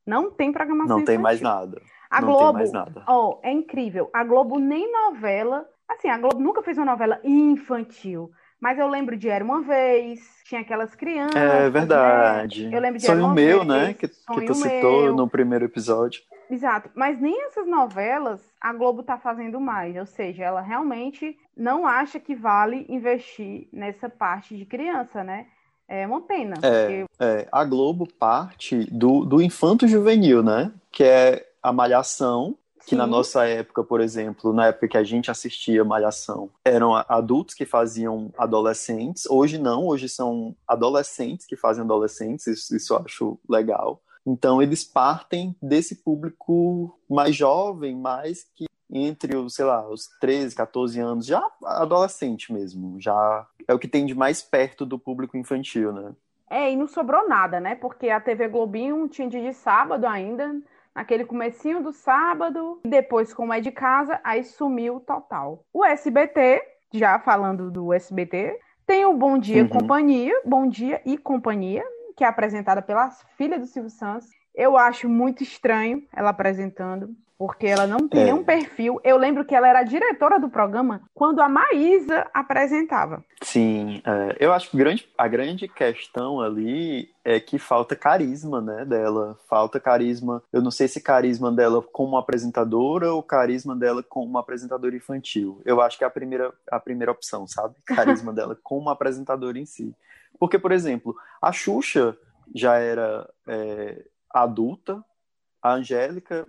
Speaker 1: Não tem programação
Speaker 2: Não
Speaker 1: infantil.
Speaker 2: tem mais nada.
Speaker 1: A não Globo, ó, é incrível. A Globo nem novela. Assim, a Globo nunca fez uma novela infantil. Mas eu lembro de Era Uma Vez, tinha aquelas crianças.
Speaker 2: É verdade.
Speaker 1: Né? Eu lembro de
Speaker 2: Sonho
Speaker 1: Era
Speaker 2: Meu,
Speaker 1: vez,
Speaker 2: né? Que, que tu citou
Speaker 1: meu.
Speaker 2: no primeiro episódio.
Speaker 1: Exato. Mas nem essas novelas a Globo tá fazendo mais. Ou seja, ela realmente não acha que vale investir nessa parte de criança, né? É uma pena.
Speaker 2: É, porque... é a Globo parte do, do infanto juvenil, né? Que é a malhação que Sim. na nossa época, por exemplo, na época que a gente assistia Malhação, eram adultos que faziam adolescentes. Hoje não, hoje são adolescentes que fazem adolescentes, isso, isso eu acho legal. Então eles partem desse público mais jovem, mais que entre os, sei lá, os 13, 14 anos, já adolescente mesmo, já é o que tem de mais perto do público infantil, né?
Speaker 1: É, e não sobrou nada, né? Porque a TV Globinho tinha dia de sábado ainda, aquele comecinho do sábado, depois como é de casa, aí sumiu total. O SBT, já falando do SBT, tem o Bom Dia uhum. Companhia, Bom Dia e Companhia, que é apresentada pela filha do Silvio Santos. Eu acho muito estranho ela apresentando porque ela não tem é. nenhum perfil. Eu lembro que ela era diretora do programa quando a Maísa apresentava.
Speaker 2: Sim, é, eu acho que grande, a grande questão ali é que falta carisma, né, dela. Falta carisma. Eu não sei se carisma dela como apresentadora ou carisma dela como apresentadora infantil. Eu acho que é a primeira, a primeira opção, sabe? Carisma dela como apresentadora em si. Porque, por exemplo, a Xuxa já era é, adulta, a Angélica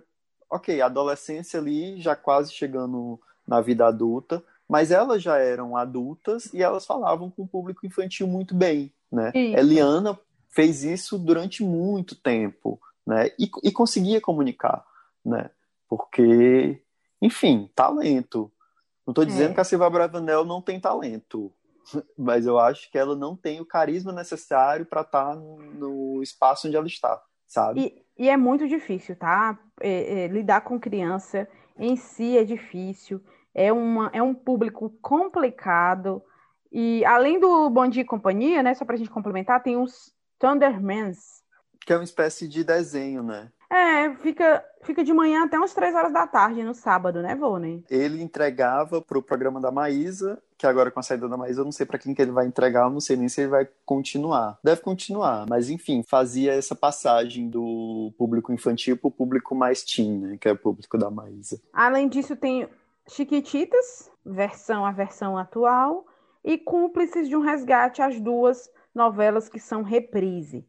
Speaker 2: ok, adolescência ali já quase chegando na vida adulta, mas elas já eram adultas e elas falavam com o público infantil muito bem, né? Isso. Eliana fez isso durante muito tempo, né? E, e conseguia comunicar, né? Porque, enfim, talento. Não estou dizendo é. que a Silva Bravanel não tem talento, mas eu acho que ela não tem o carisma necessário para estar tá no espaço onde ela está, sabe?
Speaker 1: E, e é muito difícil, tá? É, é, lidar com criança em si é difícil, é, uma, é um público complicado. E além do Bom Dia e Companhia, né? Só para a gente complementar, tem os Thundermans.
Speaker 2: Que é uma espécie de desenho, né?
Speaker 1: É, fica, fica de manhã até umas três horas da tarde no sábado, né, Vônei?
Speaker 2: Ele entregava pro programa da Maísa, que agora com a saída da Maísa eu não sei para quem que ele vai entregar, eu não sei nem se ele vai continuar. Deve continuar, mas enfim, fazia essa passagem do público infantil pro público mais teen, né, que é o público da Maísa.
Speaker 1: Além disso, tem Chiquititas, versão a versão atual, e Cúmplices de um Resgate, as duas novelas que são reprise.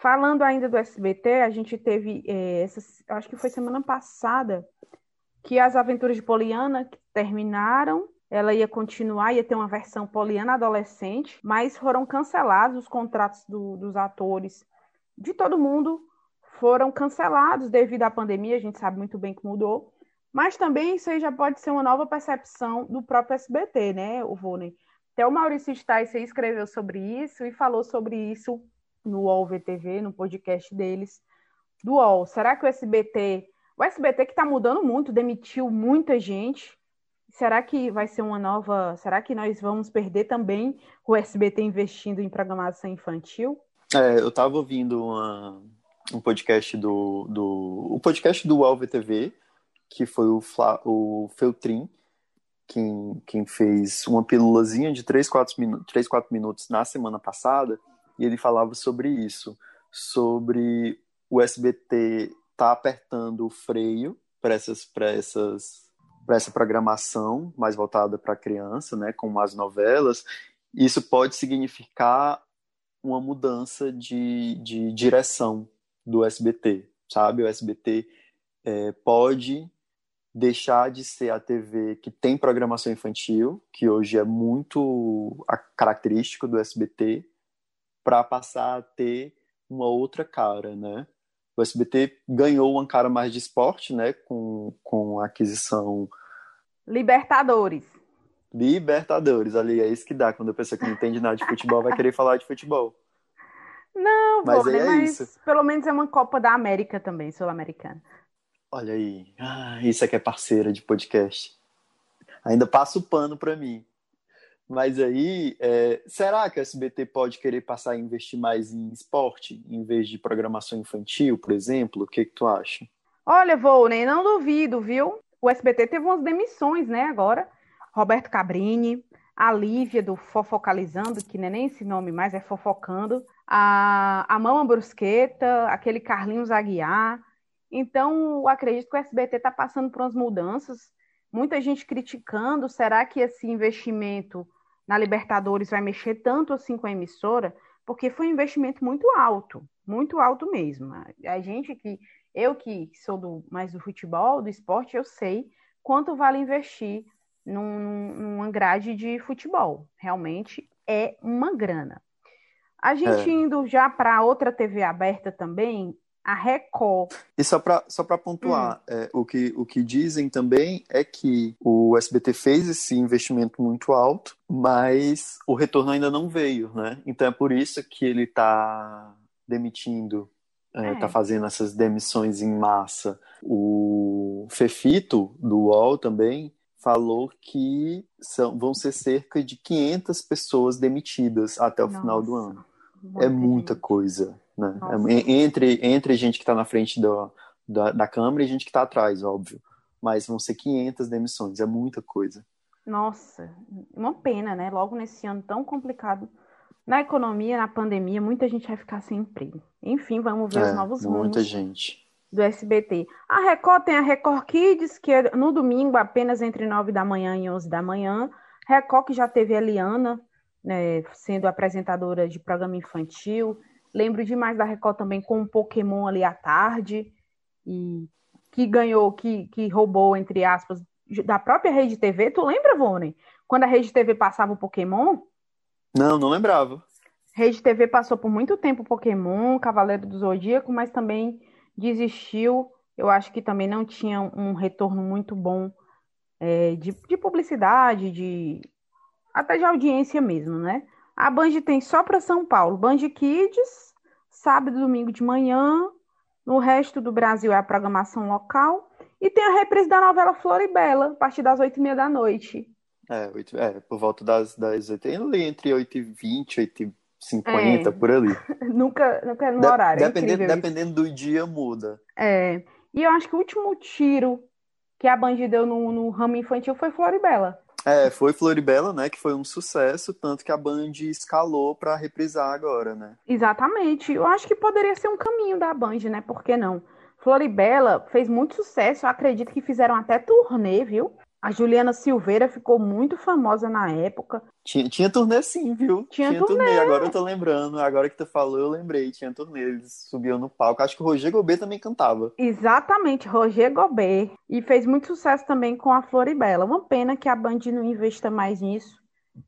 Speaker 1: Falando ainda do SBT, a gente teve, é, essa, acho que foi semana passada, que as Aventuras de Poliana terminaram. Ela ia continuar, ia ter uma versão Poliana adolescente, mas foram cancelados os contratos do, dos atores de todo mundo foram cancelados devido à pandemia. A gente sabe muito bem que mudou. Mas também isso aí já pode ser uma nova percepção do próprio SBT, né, o Vônei? Até o Maurício Stice escreveu sobre isso e falou sobre isso no UOL VTV, no podcast deles, do UOL. Será que o SBT, o SBT que está mudando muito, demitiu muita gente, será que vai ser uma nova, será que nós vamos perder também o SBT investindo em programação infantil?
Speaker 2: É, eu estava ouvindo uma, um podcast do, do o podcast do UOL VTV, que foi o, Fla, o Feltrin, quem, quem fez uma pílulazinha de 3, 4, minu 3, 4 minutos na semana passada, e ele falava sobre isso, sobre o SBT tá apertando o freio para essas, para essas, para essa programação mais voltada para criança, né, com as novelas. Isso pode significar uma mudança de, de direção do SBT, sabe? O SBT é, pode deixar de ser a TV que tem programação infantil, que hoje é muito característico do SBT, para passar a ter uma outra cara, né? O SBT ganhou uma cara mais de esporte, né? Com, com a aquisição.
Speaker 1: Libertadores.
Speaker 2: Libertadores, ali, é isso que dá. Quando a pessoa que não entende nada de futebol vai querer falar de futebol.
Speaker 1: Não, mas, é mas isso. pelo menos é uma Copa da América também, sul-americana.
Speaker 2: Olha aí, ah, isso é que é parceira de podcast. Ainda passa o pano para mim. Mas aí, é, será que a SBT pode querer passar a investir mais em esporte, em vez de programação infantil, por exemplo? O que, que tu acha?
Speaker 1: Olha, Volney, não duvido, viu? O SBT teve umas demissões, né, agora. Roberto Cabrini, a Lívia do Fofocalizando, que não é nem esse nome mais, é Fofocando, a, a Mama Brusqueta, aquele Carlinhos Aguiar. Então, acredito que o SBT está passando por umas mudanças. Muita gente criticando, será que esse investimento na Libertadores vai mexer tanto assim com a emissora, porque foi um investimento muito alto, muito alto mesmo. A gente que, eu que sou do, mais do futebol, do esporte, eu sei quanto vale investir num, numa grade de futebol. Realmente é uma grana. A gente é. indo já para outra TV aberta também, a Record.
Speaker 2: E só para só pontuar, hum. é, o, que, o que dizem também é que o SBT fez esse investimento muito alto, mas o retorno ainda não veio, né? Então é por isso que ele está demitindo, está é, é. Tá fazendo essas demissões em massa. O Fefito, do UOL também, falou que são, vão ser cerca de 500 pessoas demitidas até o Nossa, final do ano. É muita coisa. Né? É, entre, entre gente que está na frente do, da, da Câmara e gente que está atrás, óbvio. Mas vão ser 500 demissões, é muita coisa.
Speaker 1: Nossa, uma pena, né? Logo nesse ano tão complicado na economia, na pandemia, muita gente vai ficar sem emprego. Enfim, vamos ver é, os novos.
Speaker 2: Muita gente.
Speaker 1: Do SBT. A Record tem a Record Kids, que é no domingo, apenas entre 9 da manhã e 11 da manhã. Record que já teve a Eliana, né, sendo apresentadora de programa infantil. Lembro demais da Record também com o Pokémon ali à tarde, e que ganhou, que, que roubou, entre aspas, da própria Rede TV. Tu lembra, Vone? Quando a Rede TV passava o Pokémon?
Speaker 2: Não, não lembrava.
Speaker 1: Rede TV passou por muito tempo o Pokémon, Cavaleiro do Zodíaco, mas também desistiu. Eu acho que também não tinha um retorno muito bom é, de, de publicidade, de até de audiência mesmo, né? A Band tem só para São Paulo, Band Kids, sábado e domingo de manhã, no resto do Brasil é a programação local, e tem a reprise da novela Floribela, a partir das oito e meia da noite.
Speaker 2: É, 8, é, por volta das, das 8, entre 8 e 20, 8 e 50, é. por ali.
Speaker 1: nunca, nunca é no de, horário.
Speaker 2: É dependendo, dependendo do dia, muda.
Speaker 1: É. E eu acho que o último tiro que a Band deu no, no ramo infantil foi Floribela.
Speaker 2: É, foi Floribela, né, que foi um sucesso, tanto que a Band escalou para reprisar agora, né?
Speaker 1: Exatamente. Eu acho que poderia ser um caminho da Band, né? Por que não? Floribela fez muito sucesso, eu acredito que fizeram até turnê, viu? A Juliana Silveira ficou muito famosa na época.
Speaker 2: Tinha, tinha turnê sim, viu?
Speaker 1: Tinha, tinha turnê. turnê.
Speaker 2: Agora eu tô lembrando. Agora que tu falou, eu lembrei. Tinha turnê. Eles subiam no palco. Acho que o Roger Gobet também cantava.
Speaker 1: Exatamente, Roger Gobet. E fez muito sucesso também com a Floribela. Uma pena que a Band não investa mais nisso.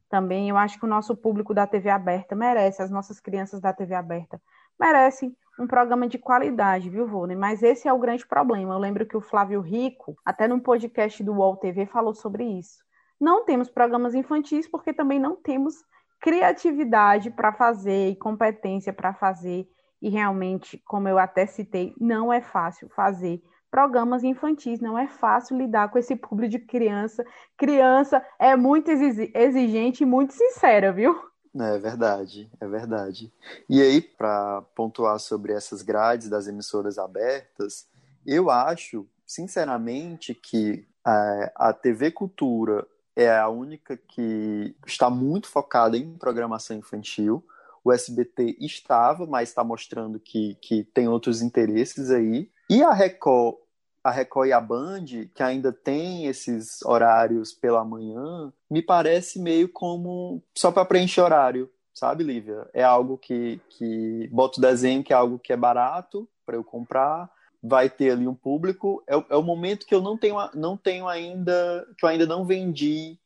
Speaker 1: Também eu acho que o nosso público da TV aberta merece, as nossas crianças da TV aberta merecem um programa de qualidade, viu, Vônei? Mas esse é o grande problema. Eu lembro que o Flávio Rico, até num podcast do UOL TV, falou sobre isso. Não temos programas infantis porque também não temos criatividade para fazer e competência para fazer. E realmente, como eu até citei, não é fácil fazer programas infantis, não é fácil lidar com esse público de criança. Criança é muito exigente e muito sincera, viu?
Speaker 2: É verdade, é verdade. E aí, para pontuar sobre essas grades das emissoras abertas, eu acho, sinceramente, que é, a TV Cultura é a única que está muito focada em programação infantil. O SBT estava, mas está mostrando que, que tem outros interesses aí. E a Record a Record e a Band, que ainda tem esses horários pela manhã, me parece meio como só para preencher horário, sabe, Lívia? É algo que, que bota o desenho, que é algo que é barato para eu comprar, vai ter ali um público. É, é o momento que eu não tenho, não tenho ainda, que eu ainda não vendi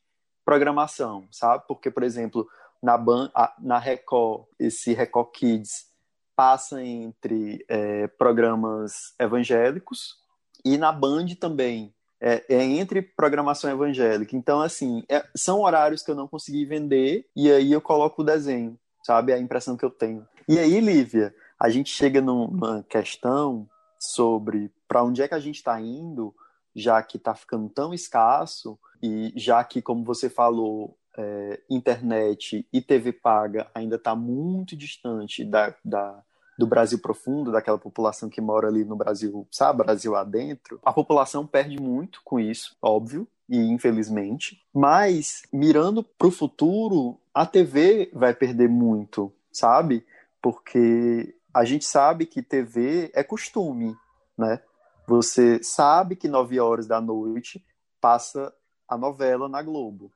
Speaker 2: programação, sabe? Porque, por exemplo, na, Ban, na Record, esse Record Kids passa entre é, programas evangélicos, e na Band também. É, é, entre programação evangélica. Então, assim, é, são horários que eu não consegui vender e aí eu coloco o desenho, sabe? É a impressão que eu tenho. E aí, Lívia, a gente chega numa questão sobre para onde é que a gente está indo, já que está ficando tão escasso e já que, como você falou, é, internet e TV paga ainda está muito distante da, da do Brasil profundo, daquela população que mora ali no Brasil, sabe, Brasil adentro, a população perde muito com isso, óbvio, e infelizmente. Mas mirando para o futuro, a TV vai perder muito, sabe? Porque a gente sabe que TV é costume, né? Você sabe que nove horas da noite passa a novela na Globo.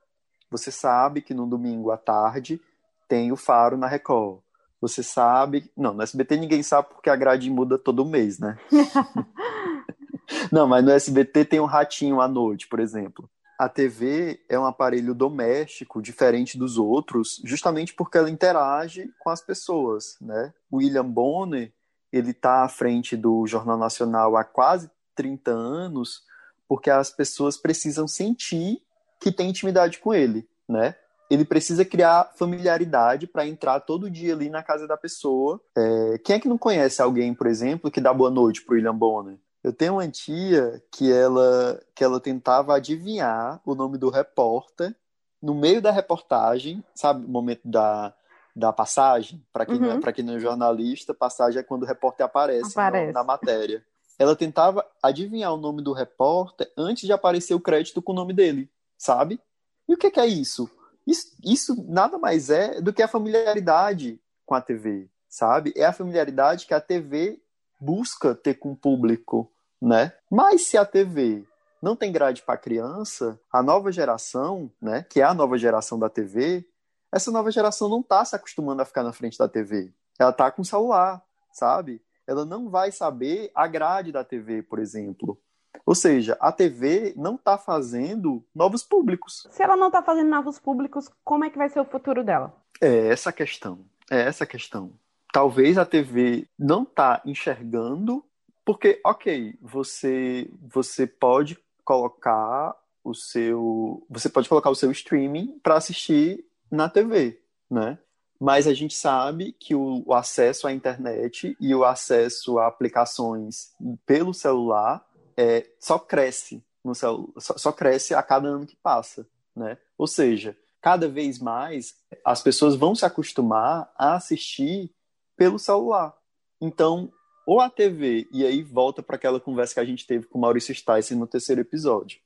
Speaker 2: Você sabe que no domingo à tarde tem o Faro na Record. Você sabe. Não, no SBT ninguém sabe porque a grade muda todo mês, né? Não, mas no SBT tem um ratinho à noite, por exemplo. A TV é um aparelho doméstico, diferente dos outros, justamente porque ela interage com as pessoas, né? William Bonner, ele está à frente do Jornal Nacional há quase 30 anos, porque as pessoas precisam sentir que tem intimidade com ele, né? Ele precisa criar familiaridade para entrar todo dia ali na casa da pessoa. É, quem é que não conhece alguém, por exemplo, que dá boa noite para William Bonner? Eu tenho uma tia que ela, que ela tentava adivinhar o nome do repórter no meio da reportagem, sabe, o momento da, da passagem, para quem, uhum. quem não é jornalista, passagem é quando o repórter aparece, aparece. No, na matéria. Ela tentava adivinhar o nome do repórter antes de aparecer o crédito com o nome dele, sabe? E o que, que é isso? Isso, isso nada mais é do que a familiaridade com a TV, sabe? É a familiaridade que a TV busca ter com o público, né? Mas se a TV não tem grade para criança, a nova geração, né, que é a nova geração da TV, essa nova geração não está se acostumando a ficar na frente da TV. Ela está com o celular, sabe? Ela não vai saber a grade da TV, por exemplo. Ou seja, a TV não está fazendo novos públicos.
Speaker 1: Se ela não está fazendo novos públicos, como é que vai ser o futuro dela?
Speaker 2: É essa a questão. É essa a questão. Talvez a TV não está enxergando, porque, ok, você, você pode colocar o seu, você pode colocar o seu streaming para assistir na TV, né? Mas a gente sabe que o, o, acesso à internet e o acesso a aplicações pelo celular é, só cresce no celu só, só cresce a cada ano que passa, né? Ou seja, cada vez mais as pessoas vão se acostumar a assistir pelo celular. Então, ou a TV, e aí volta para aquela conversa que a gente teve com o Maurício Stice no terceiro episódio.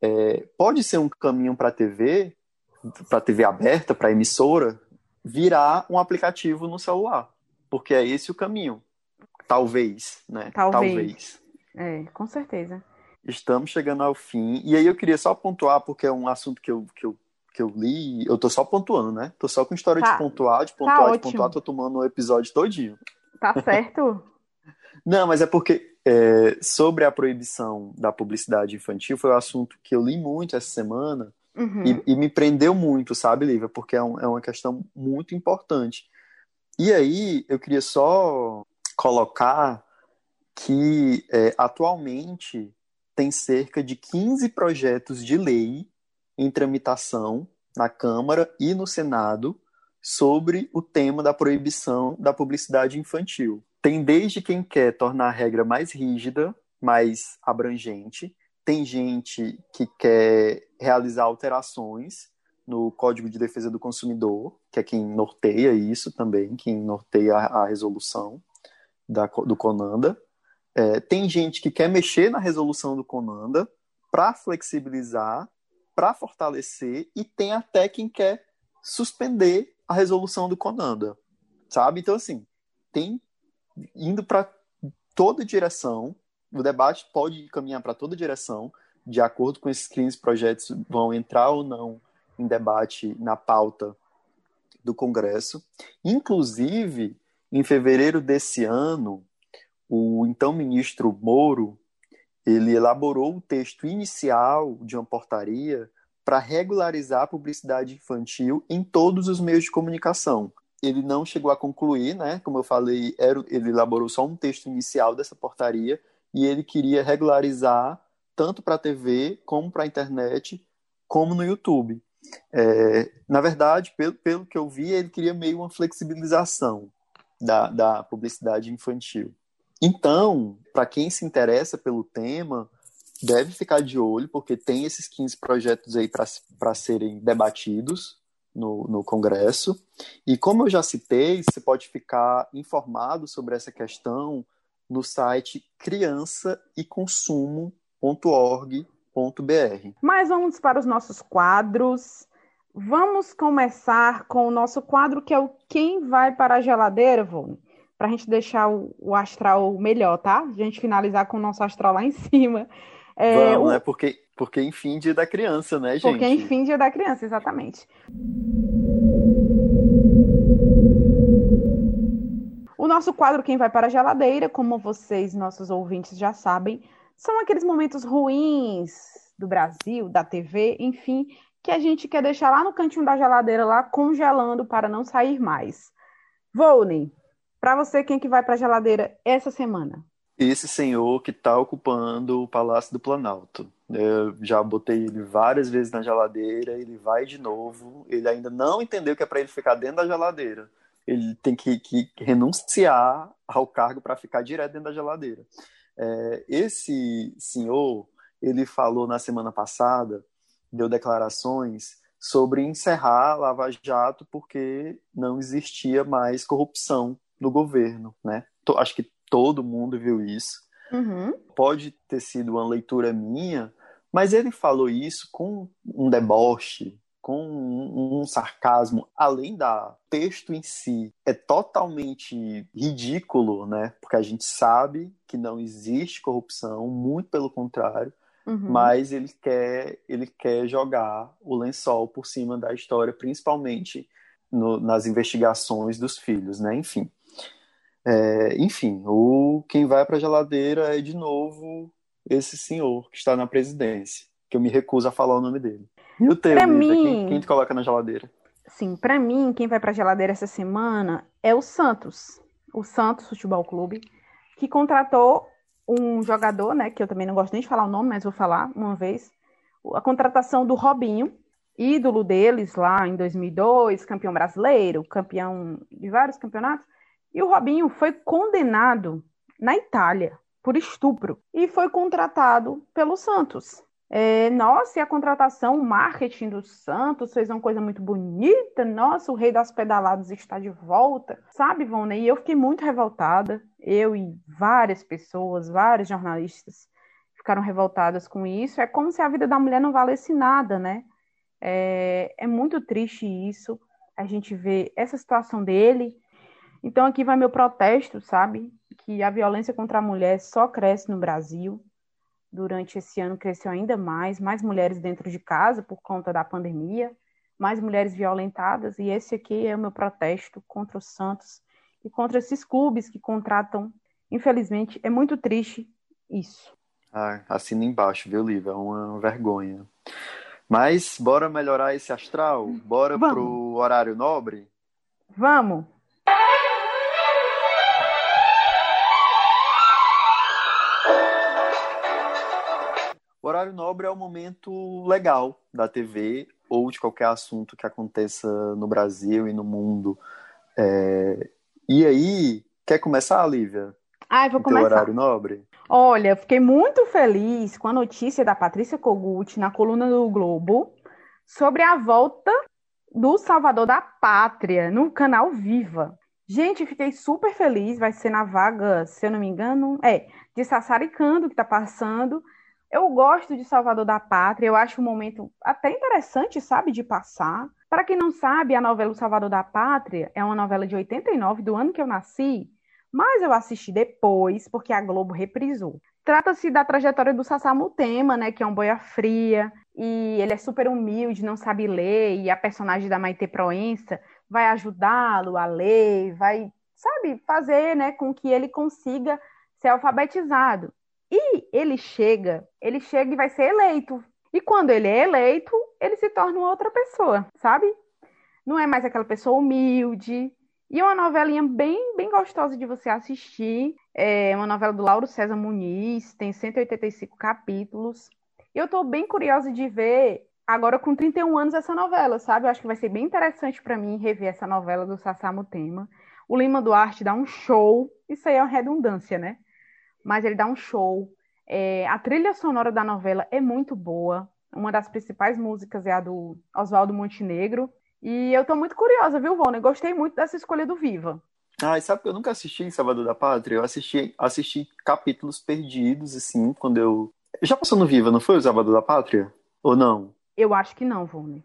Speaker 2: É, pode ser um caminho para a TV, para a TV aberta, para a emissora, virar um aplicativo no celular, porque é esse o caminho. Talvez, né?
Speaker 1: Talvez. Talvez. É, com certeza.
Speaker 2: Estamos chegando ao fim. E aí eu queria só pontuar, porque é um assunto que eu, que eu, que eu li. Eu tô só pontuando, né? Tô só com história tá. de pontuar, de pontuar, tá de pontuar. Tô tomando o um episódio todinho.
Speaker 1: Tá certo?
Speaker 2: Não, mas é porque é, sobre a proibição da publicidade infantil foi um assunto que eu li muito essa semana uhum. e, e, me prendeu muito, sabe, Lívia? Porque é, um, é uma questão muito importante. E aí eu queria só colocar que é, atualmente tem cerca de 15 projetos de lei em tramitação na Câmara e no Senado sobre o tema da proibição da publicidade infantil. Tem desde quem quer tornar a regra mais rígida, mais abrangente, tem gente que quer realizar alterações no Código de Defesa do Consumidor, que é quem norteia isso também, quem norteia a, resolução da, do CONANDA. É, tem gente que quer mexer na resolução do CONANDA para flexibilizar, para fortalecer, e tem até quem quer suspender a resolução do Conanda, sabe? Então, assim, tem indo para toda direção, o debate pode caminhar para toda direção, de acordo com esses 15 projetos vão entrar ou não em debate na pauta do Congresso. Inclusive, em fevereiro desse ano, o então ministro Moro ele elaborou o texto inicial de uma portaria para regularizar a publicidade infantil em todos os meios de comunicação. Ele não chegou a concluir, né? Como eu falei, era, ele elaborou só um texto inicial dessa portaria e ele queria regularizar tanto para a TV como para a internet, como no YouTube. É, na verdade, pelo, pelo que eu vi, ele queria meio uma flexibilização da, da publicidade infantil. Então, para quem se interessa pelo tema, deve ficar de olho, porque tem esses 15 projetos aí para serem debatidos no, no Congresso. E como eu já citei, você pode ficar informado sobre essa questão no site criançaeconsumo.org.br.
Speaker 1: Mas vamos para os nossos quadros. Vamos começar com o nosso quadro que é o Quem Vai para a Geladeira, Vô? Para a gente deixar o, o astral melhor, tá? A gente finalizar com o nosso astral lá em cima.
Speaker 2: É, Vamos, o... né? Porque, porque enfim, dia da criança, né, gente?
Speaker 1: Porque enfim, dia da criança, exatamente. O nosso quadro Quem Vai para a Geladeira, como vocês, nossos ouvintes, já sabem, são aqueles momentos ruins do Brasil, da TV, enfim, que a gente quer deixar lá no cantinho da geladeira, lá congelando para não sair mais. Volney, para você, quem que vai para a geladeira essa semana?
Speaker 2: esse senhor que está ocupando o Palácio do Planalto. Eu já botei ele várias vezes na geladeira, ele vai de novo. Ele ainda não entendeu que é para ele ficar dentro da geladeira. Ele tem que, que renunciar ao cargo para ficar direto dentro da geladeira. É, esse senhor, ele falou na semana passada, deu declarações sobre encerrar a Lava Jato porque não existia mais corrupção no governo, né? Acho que todo mundo viu isso. Uhum. Pode ter sido uma leitura minha, mas ele falou isso com um deboche, com um, sarcasmo, além da texto em si é totalmente ridículo, né? Porque a gente sabe que não existe corrupção, muito pelo contrário. Uhum. Mas ele quer, ele quer jogar o lençol por cima da história, principalmente no, nas investigações dos filhos, né? Enfim. É, enfim, o quem vai para a geladeira é de novo esse senhor que está na presidência, que eu me recuso a falar o nome dele. E o teu, mim, quem, quem te coloca na geladeira?
Speaker 1: Sim, para mim, quem vai para a geladeira essa semana é o Santos, o Santos Futebol Clube, que contratou um jogador, né, que eu também não gosto nem de falar o nome, mas vou falar uma vez, a contratação do Robinho, ídolo deles lá em 2002, campeão brasileiro, campeão de vários campeonatos. E o Robinho foi condenado na Itália por estupro e foi contratado pelo Santos. É, nossa, e a contratação, o marketing do Santos fez uma coisa muito bonita. Nossa, o rei das pedaladas está de volta. Sabe, Vona? E eu fiquei muito revoltada. Eu e várias pessoas, vários jornalistas ficaram revoltadas com isso. É como se a vida da mulher não valesse nada, né? É, é muito triste isso. A gente vê essa situação dele. Então, aqui vai meu protesto, sabe? Que a violência contra a mulher só cresce no Brasil durante esse ano cresceu ainda mais, mais mulheres dentro de casa por conta da pandemia, mais mulheres violentadas, e esse aqui é o meu protesto contra o Santos e contra esses clubes que contratam. Infelizmente, é muito triste isso.
Speaker 2: Ah, assina embaixo, viu, Lívia? É uma vergonha. Mas bora melhorar esse astral? Bora Vamos. pro horário nobre?
Speaker 1: Vamos!
Speaker 2: O horário nobre é o momento legal da TV ou de qualquer assunto que aconteça no Brasil e no mundo. É... E aí, quer começar, Lívia?
Speaker 1: Ah, vou começar.
Speaker 2: horário nobre?
Speaker 1: Olha, fiquei muito feliz com a notícia da Patrícia Kogut na coluna do Globo sobre a volta do Salvador da Pátria no canal Viva. Gente, fiquei super feliz. Vai ser na vaga, se eu não me engano, é de Sassaricando que tá passando. Eu gosto de Salvador da Pátria, eu acho um momento até interessante, sabe, de passar. Para quem não sabe, a novela O Salvador da Pátria é uma novela de 89, do ano que eu nasci, mas eu assisti depois, porque a Globo reprisou. Trata-se da trajetória do Sassá Mutema, né, que é um boia fria, e ele é super humilde, não sabe ler, e a personagem da Maite Proença vai ajudá-lo a ler, vai, sabe, fazer, né, com que ele consiga ser alfabetizado. E ele chega, ele chega e vai ser eleito. E quando ele é eleito, ele se torna outra pessoa, sabe? Não é mais aquela pessoa humilde. E é uma novelinha bem, bem gostosa de você assistir. É uma novela do Lauro César Muniz, tem 185 capítulos. E eu tô bem curiosa de ver agora com 31 anos essa novela, sabe? Eu acho que vai ser bem interessante para mim rever essa novela do Sassamo Tema. O Lima Duarte dá um show. Isso aí é uma redundância, né? Mas ele dá um show. É, a trilha sonora da novela é muito boa. Uma das principais músicas é a do Oswaldo Montenegro. E eu tô muito curiosa, viu, Vona? Gostei muito dessa escolha do Viva.
Speaker 2: Ah, e sabe que eu nunca assisti em Salvador da Pátria? Eu assisti, assisti capítulos perdidos, assim, quando eu. Já passou no Viva, não foi o Salvador da Pátria? Ou não?
Speaker 1: Eu acho que não, Vone.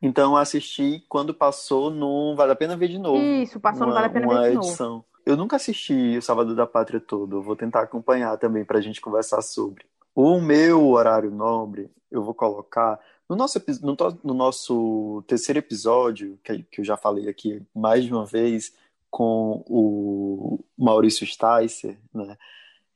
Speaker 2: Então eu assisti quando passou no Vale a Pena Ver de Novo.
Speaker 1: Isso, passou uma, no Vale a Pena Ver de edição. Novo.
Speaker 2: Eu nunca assisti o Salvador da Pátria todo, vou tentar acompanhar também para a gente conversar sobre. O meu horário nobre, eu vou colocar. No nosso, no, no nosso terceiro episódio, que, que eu já falei aqui mais de uma vez, com o Maurício Sticer, né,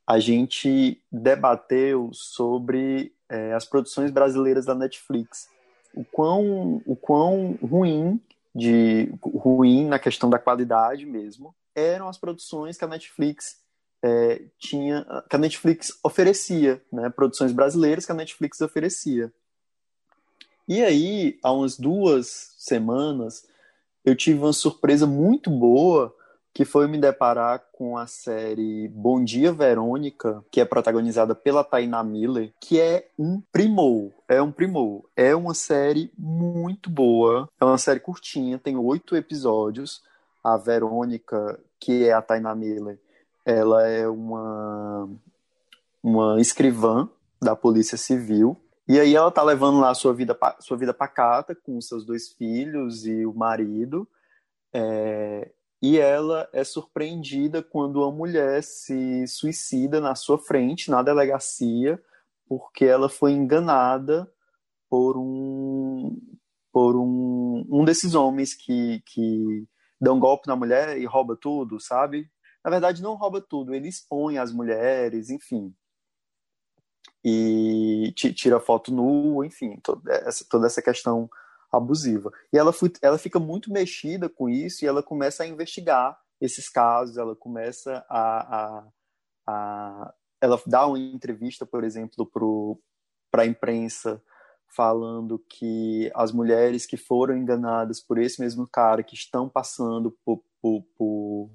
Speaker 2: a gente debateu sobre é, as produções brasileiras da Netflix. O quão, o quão ruim, de, ruim na questão da qualidade mesmo, eram as produções que a Netflix é, tinha, que a Netflix oferecia, né? Produções brasileiras que a Netflix oferecia. E aí, há umas duas semanas, eu tive uma surpresa muito boa, que foi me deparar com a série Bom Dia Verônica, que é protagonizada pela Tainá Miller, que é um primor, é um primor. É uma série muito boa, é uma série curtinha, tem oito episódios, a Verônica, que é a Taina Miller, ela é uma, uma escrivã da Polícia Civil. E aí ela tá levando lá sua vida, sua vida pacata com seus dois filhos e o marido. É, e ela é surpreendida quando uma mulher se suicida na sua frente, na delegacia, porque ela foi enganada por um por um, um desses homens que, que um golpe na mulher e rouba tudo, sabe? Na verdade, não rouba tudo, ele expõe as mulheres, enfim. E tira foto nua, enfim, toda essa, toda essa questão abusiva. E ela, ela fica muito mexida com isso e ela começa a investigar esses casos, ela começa a, a, a ela dá uma entrevista, por exemplo, para a imprensa falando que as mulheres que foram enganadas por esse mesmo cara, que estão passando por, por, por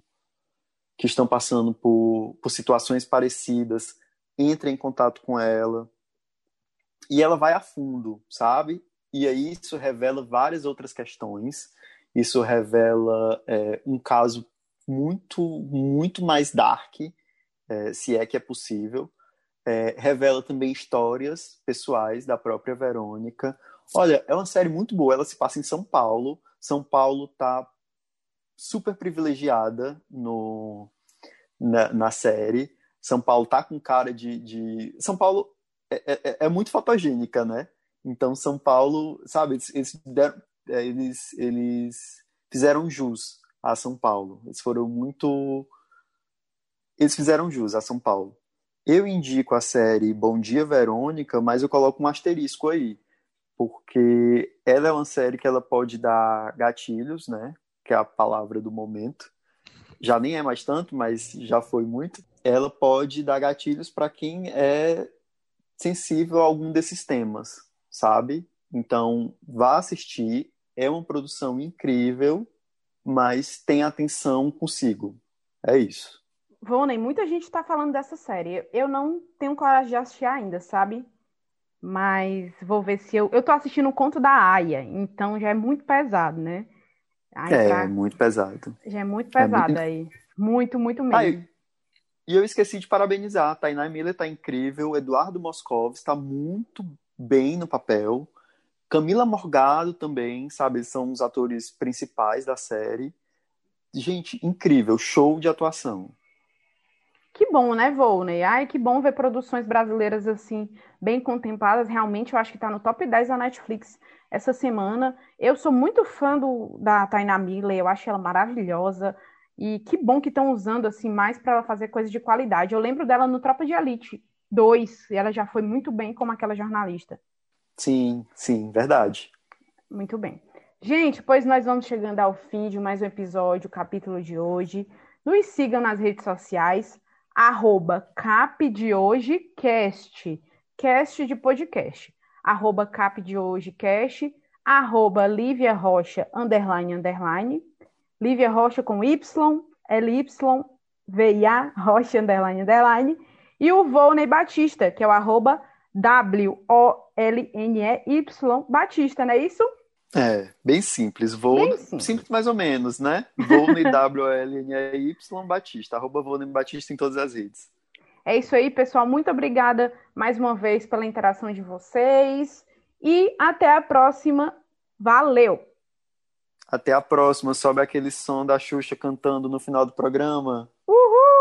Speaker 2: que estão passando por, por situações parecidas, entrem em contato com ela. E ela vai a fundo, sabe? E aí isso revela várias outras questões. Isso revela é, um caso muito, muito mais dark, é, se é que é possível. É, revela também histórias pessoais da própria Verônica. Olha, é uma série muito boa. Ela se passa em São Paulo. São Paulo tá super privilegiada no, na, na série. São Paulo tá com cara de. de... São Paulo é, é, é, muito fotogênica, né? Então, São Paulo, sabe, eles, é, eles, eles fizeram jus a São Paulo. Eles foram muito. Eles fizeram jus a São Paulo. Eu indico a série Bom Dia Verônica, mas eu coloco um asterisco aí, porque ela é uma série que ela pode dar gatilhos, né? Que é a palavra do momento. Já nem é mais tanto, mas já foi muito. Ela pode dar gatilhos para quem é sensível a algum desses temas, sabe? Então, vá assistir. É uma produção incrível, mas tem atenção consigo. É isso.
Speaker 1: Voney, muita gente está falando dessa série. Eu não tenho coragem de assistir ainda, sabe? Mas vou ver se eu. Eu tô assistindo o conto da Aya, então já é muito pesado, né?
Speaker 2: É, pra... muito pesado.
Speaker 1: Já é muito pesado é muito... aí. Muito, muito mesmo. Aí,
Speaker 2: e eu esqueci de parabenizar. A Tainá Miller tá incrível. Eduardo Moscov está muito bem no papel. Camila Morgado também, sabe? São os atores principais da série. Gente, incrível. Show de atuação.
Speaker 1: Que bom, né, Volney? Ai, que bom ver produções brasileiras assim, bem contempladas. Realmente, eu acho que está no top 10 da Netflix essa semana. Eu sou muito fã do, da Taina Miller, eu acho ela maravilhosa. E que bom que estão usando assim mais para ela fazer coisas de qualidade. Eu lembro dela no Tropa de Elite 2, e ela já foi muito bem como aquela jornalista.
Speaker 2: Sim, sim, verdade.
Speaker 1: Muito bem. Gente, pois nós vamos chegando ao fim de mais um episódio, capítulo de hoje. Nos sigam nas redes sociais arroba cap de hoje cast, de podcast, arroba cap de hoje cast, arroba Lívia Rocha, underline, underline, Lívia Rocha com Y, L-Y, V-I-A, Rocha, underline, underline, e o Volney Batista, que é o arroba W-O-L-N-E-Y Batista, não é isso?
Speaker 2: É, bem simples. Vou bem simples. simples. mais ou menos, né? Volney W-L-N-E-Y Batista, arroba Volney Batista em todas as redes.
Speaker 1: É isso aí, pessoal. Muito obrigada mais uma vez pela interação de vocês. E até a próxima. Valeu!
Speaker 2: Até a próxima. Sobe aquele som da Xuxa cantando no final do programa.
Speaker 1: Uhul!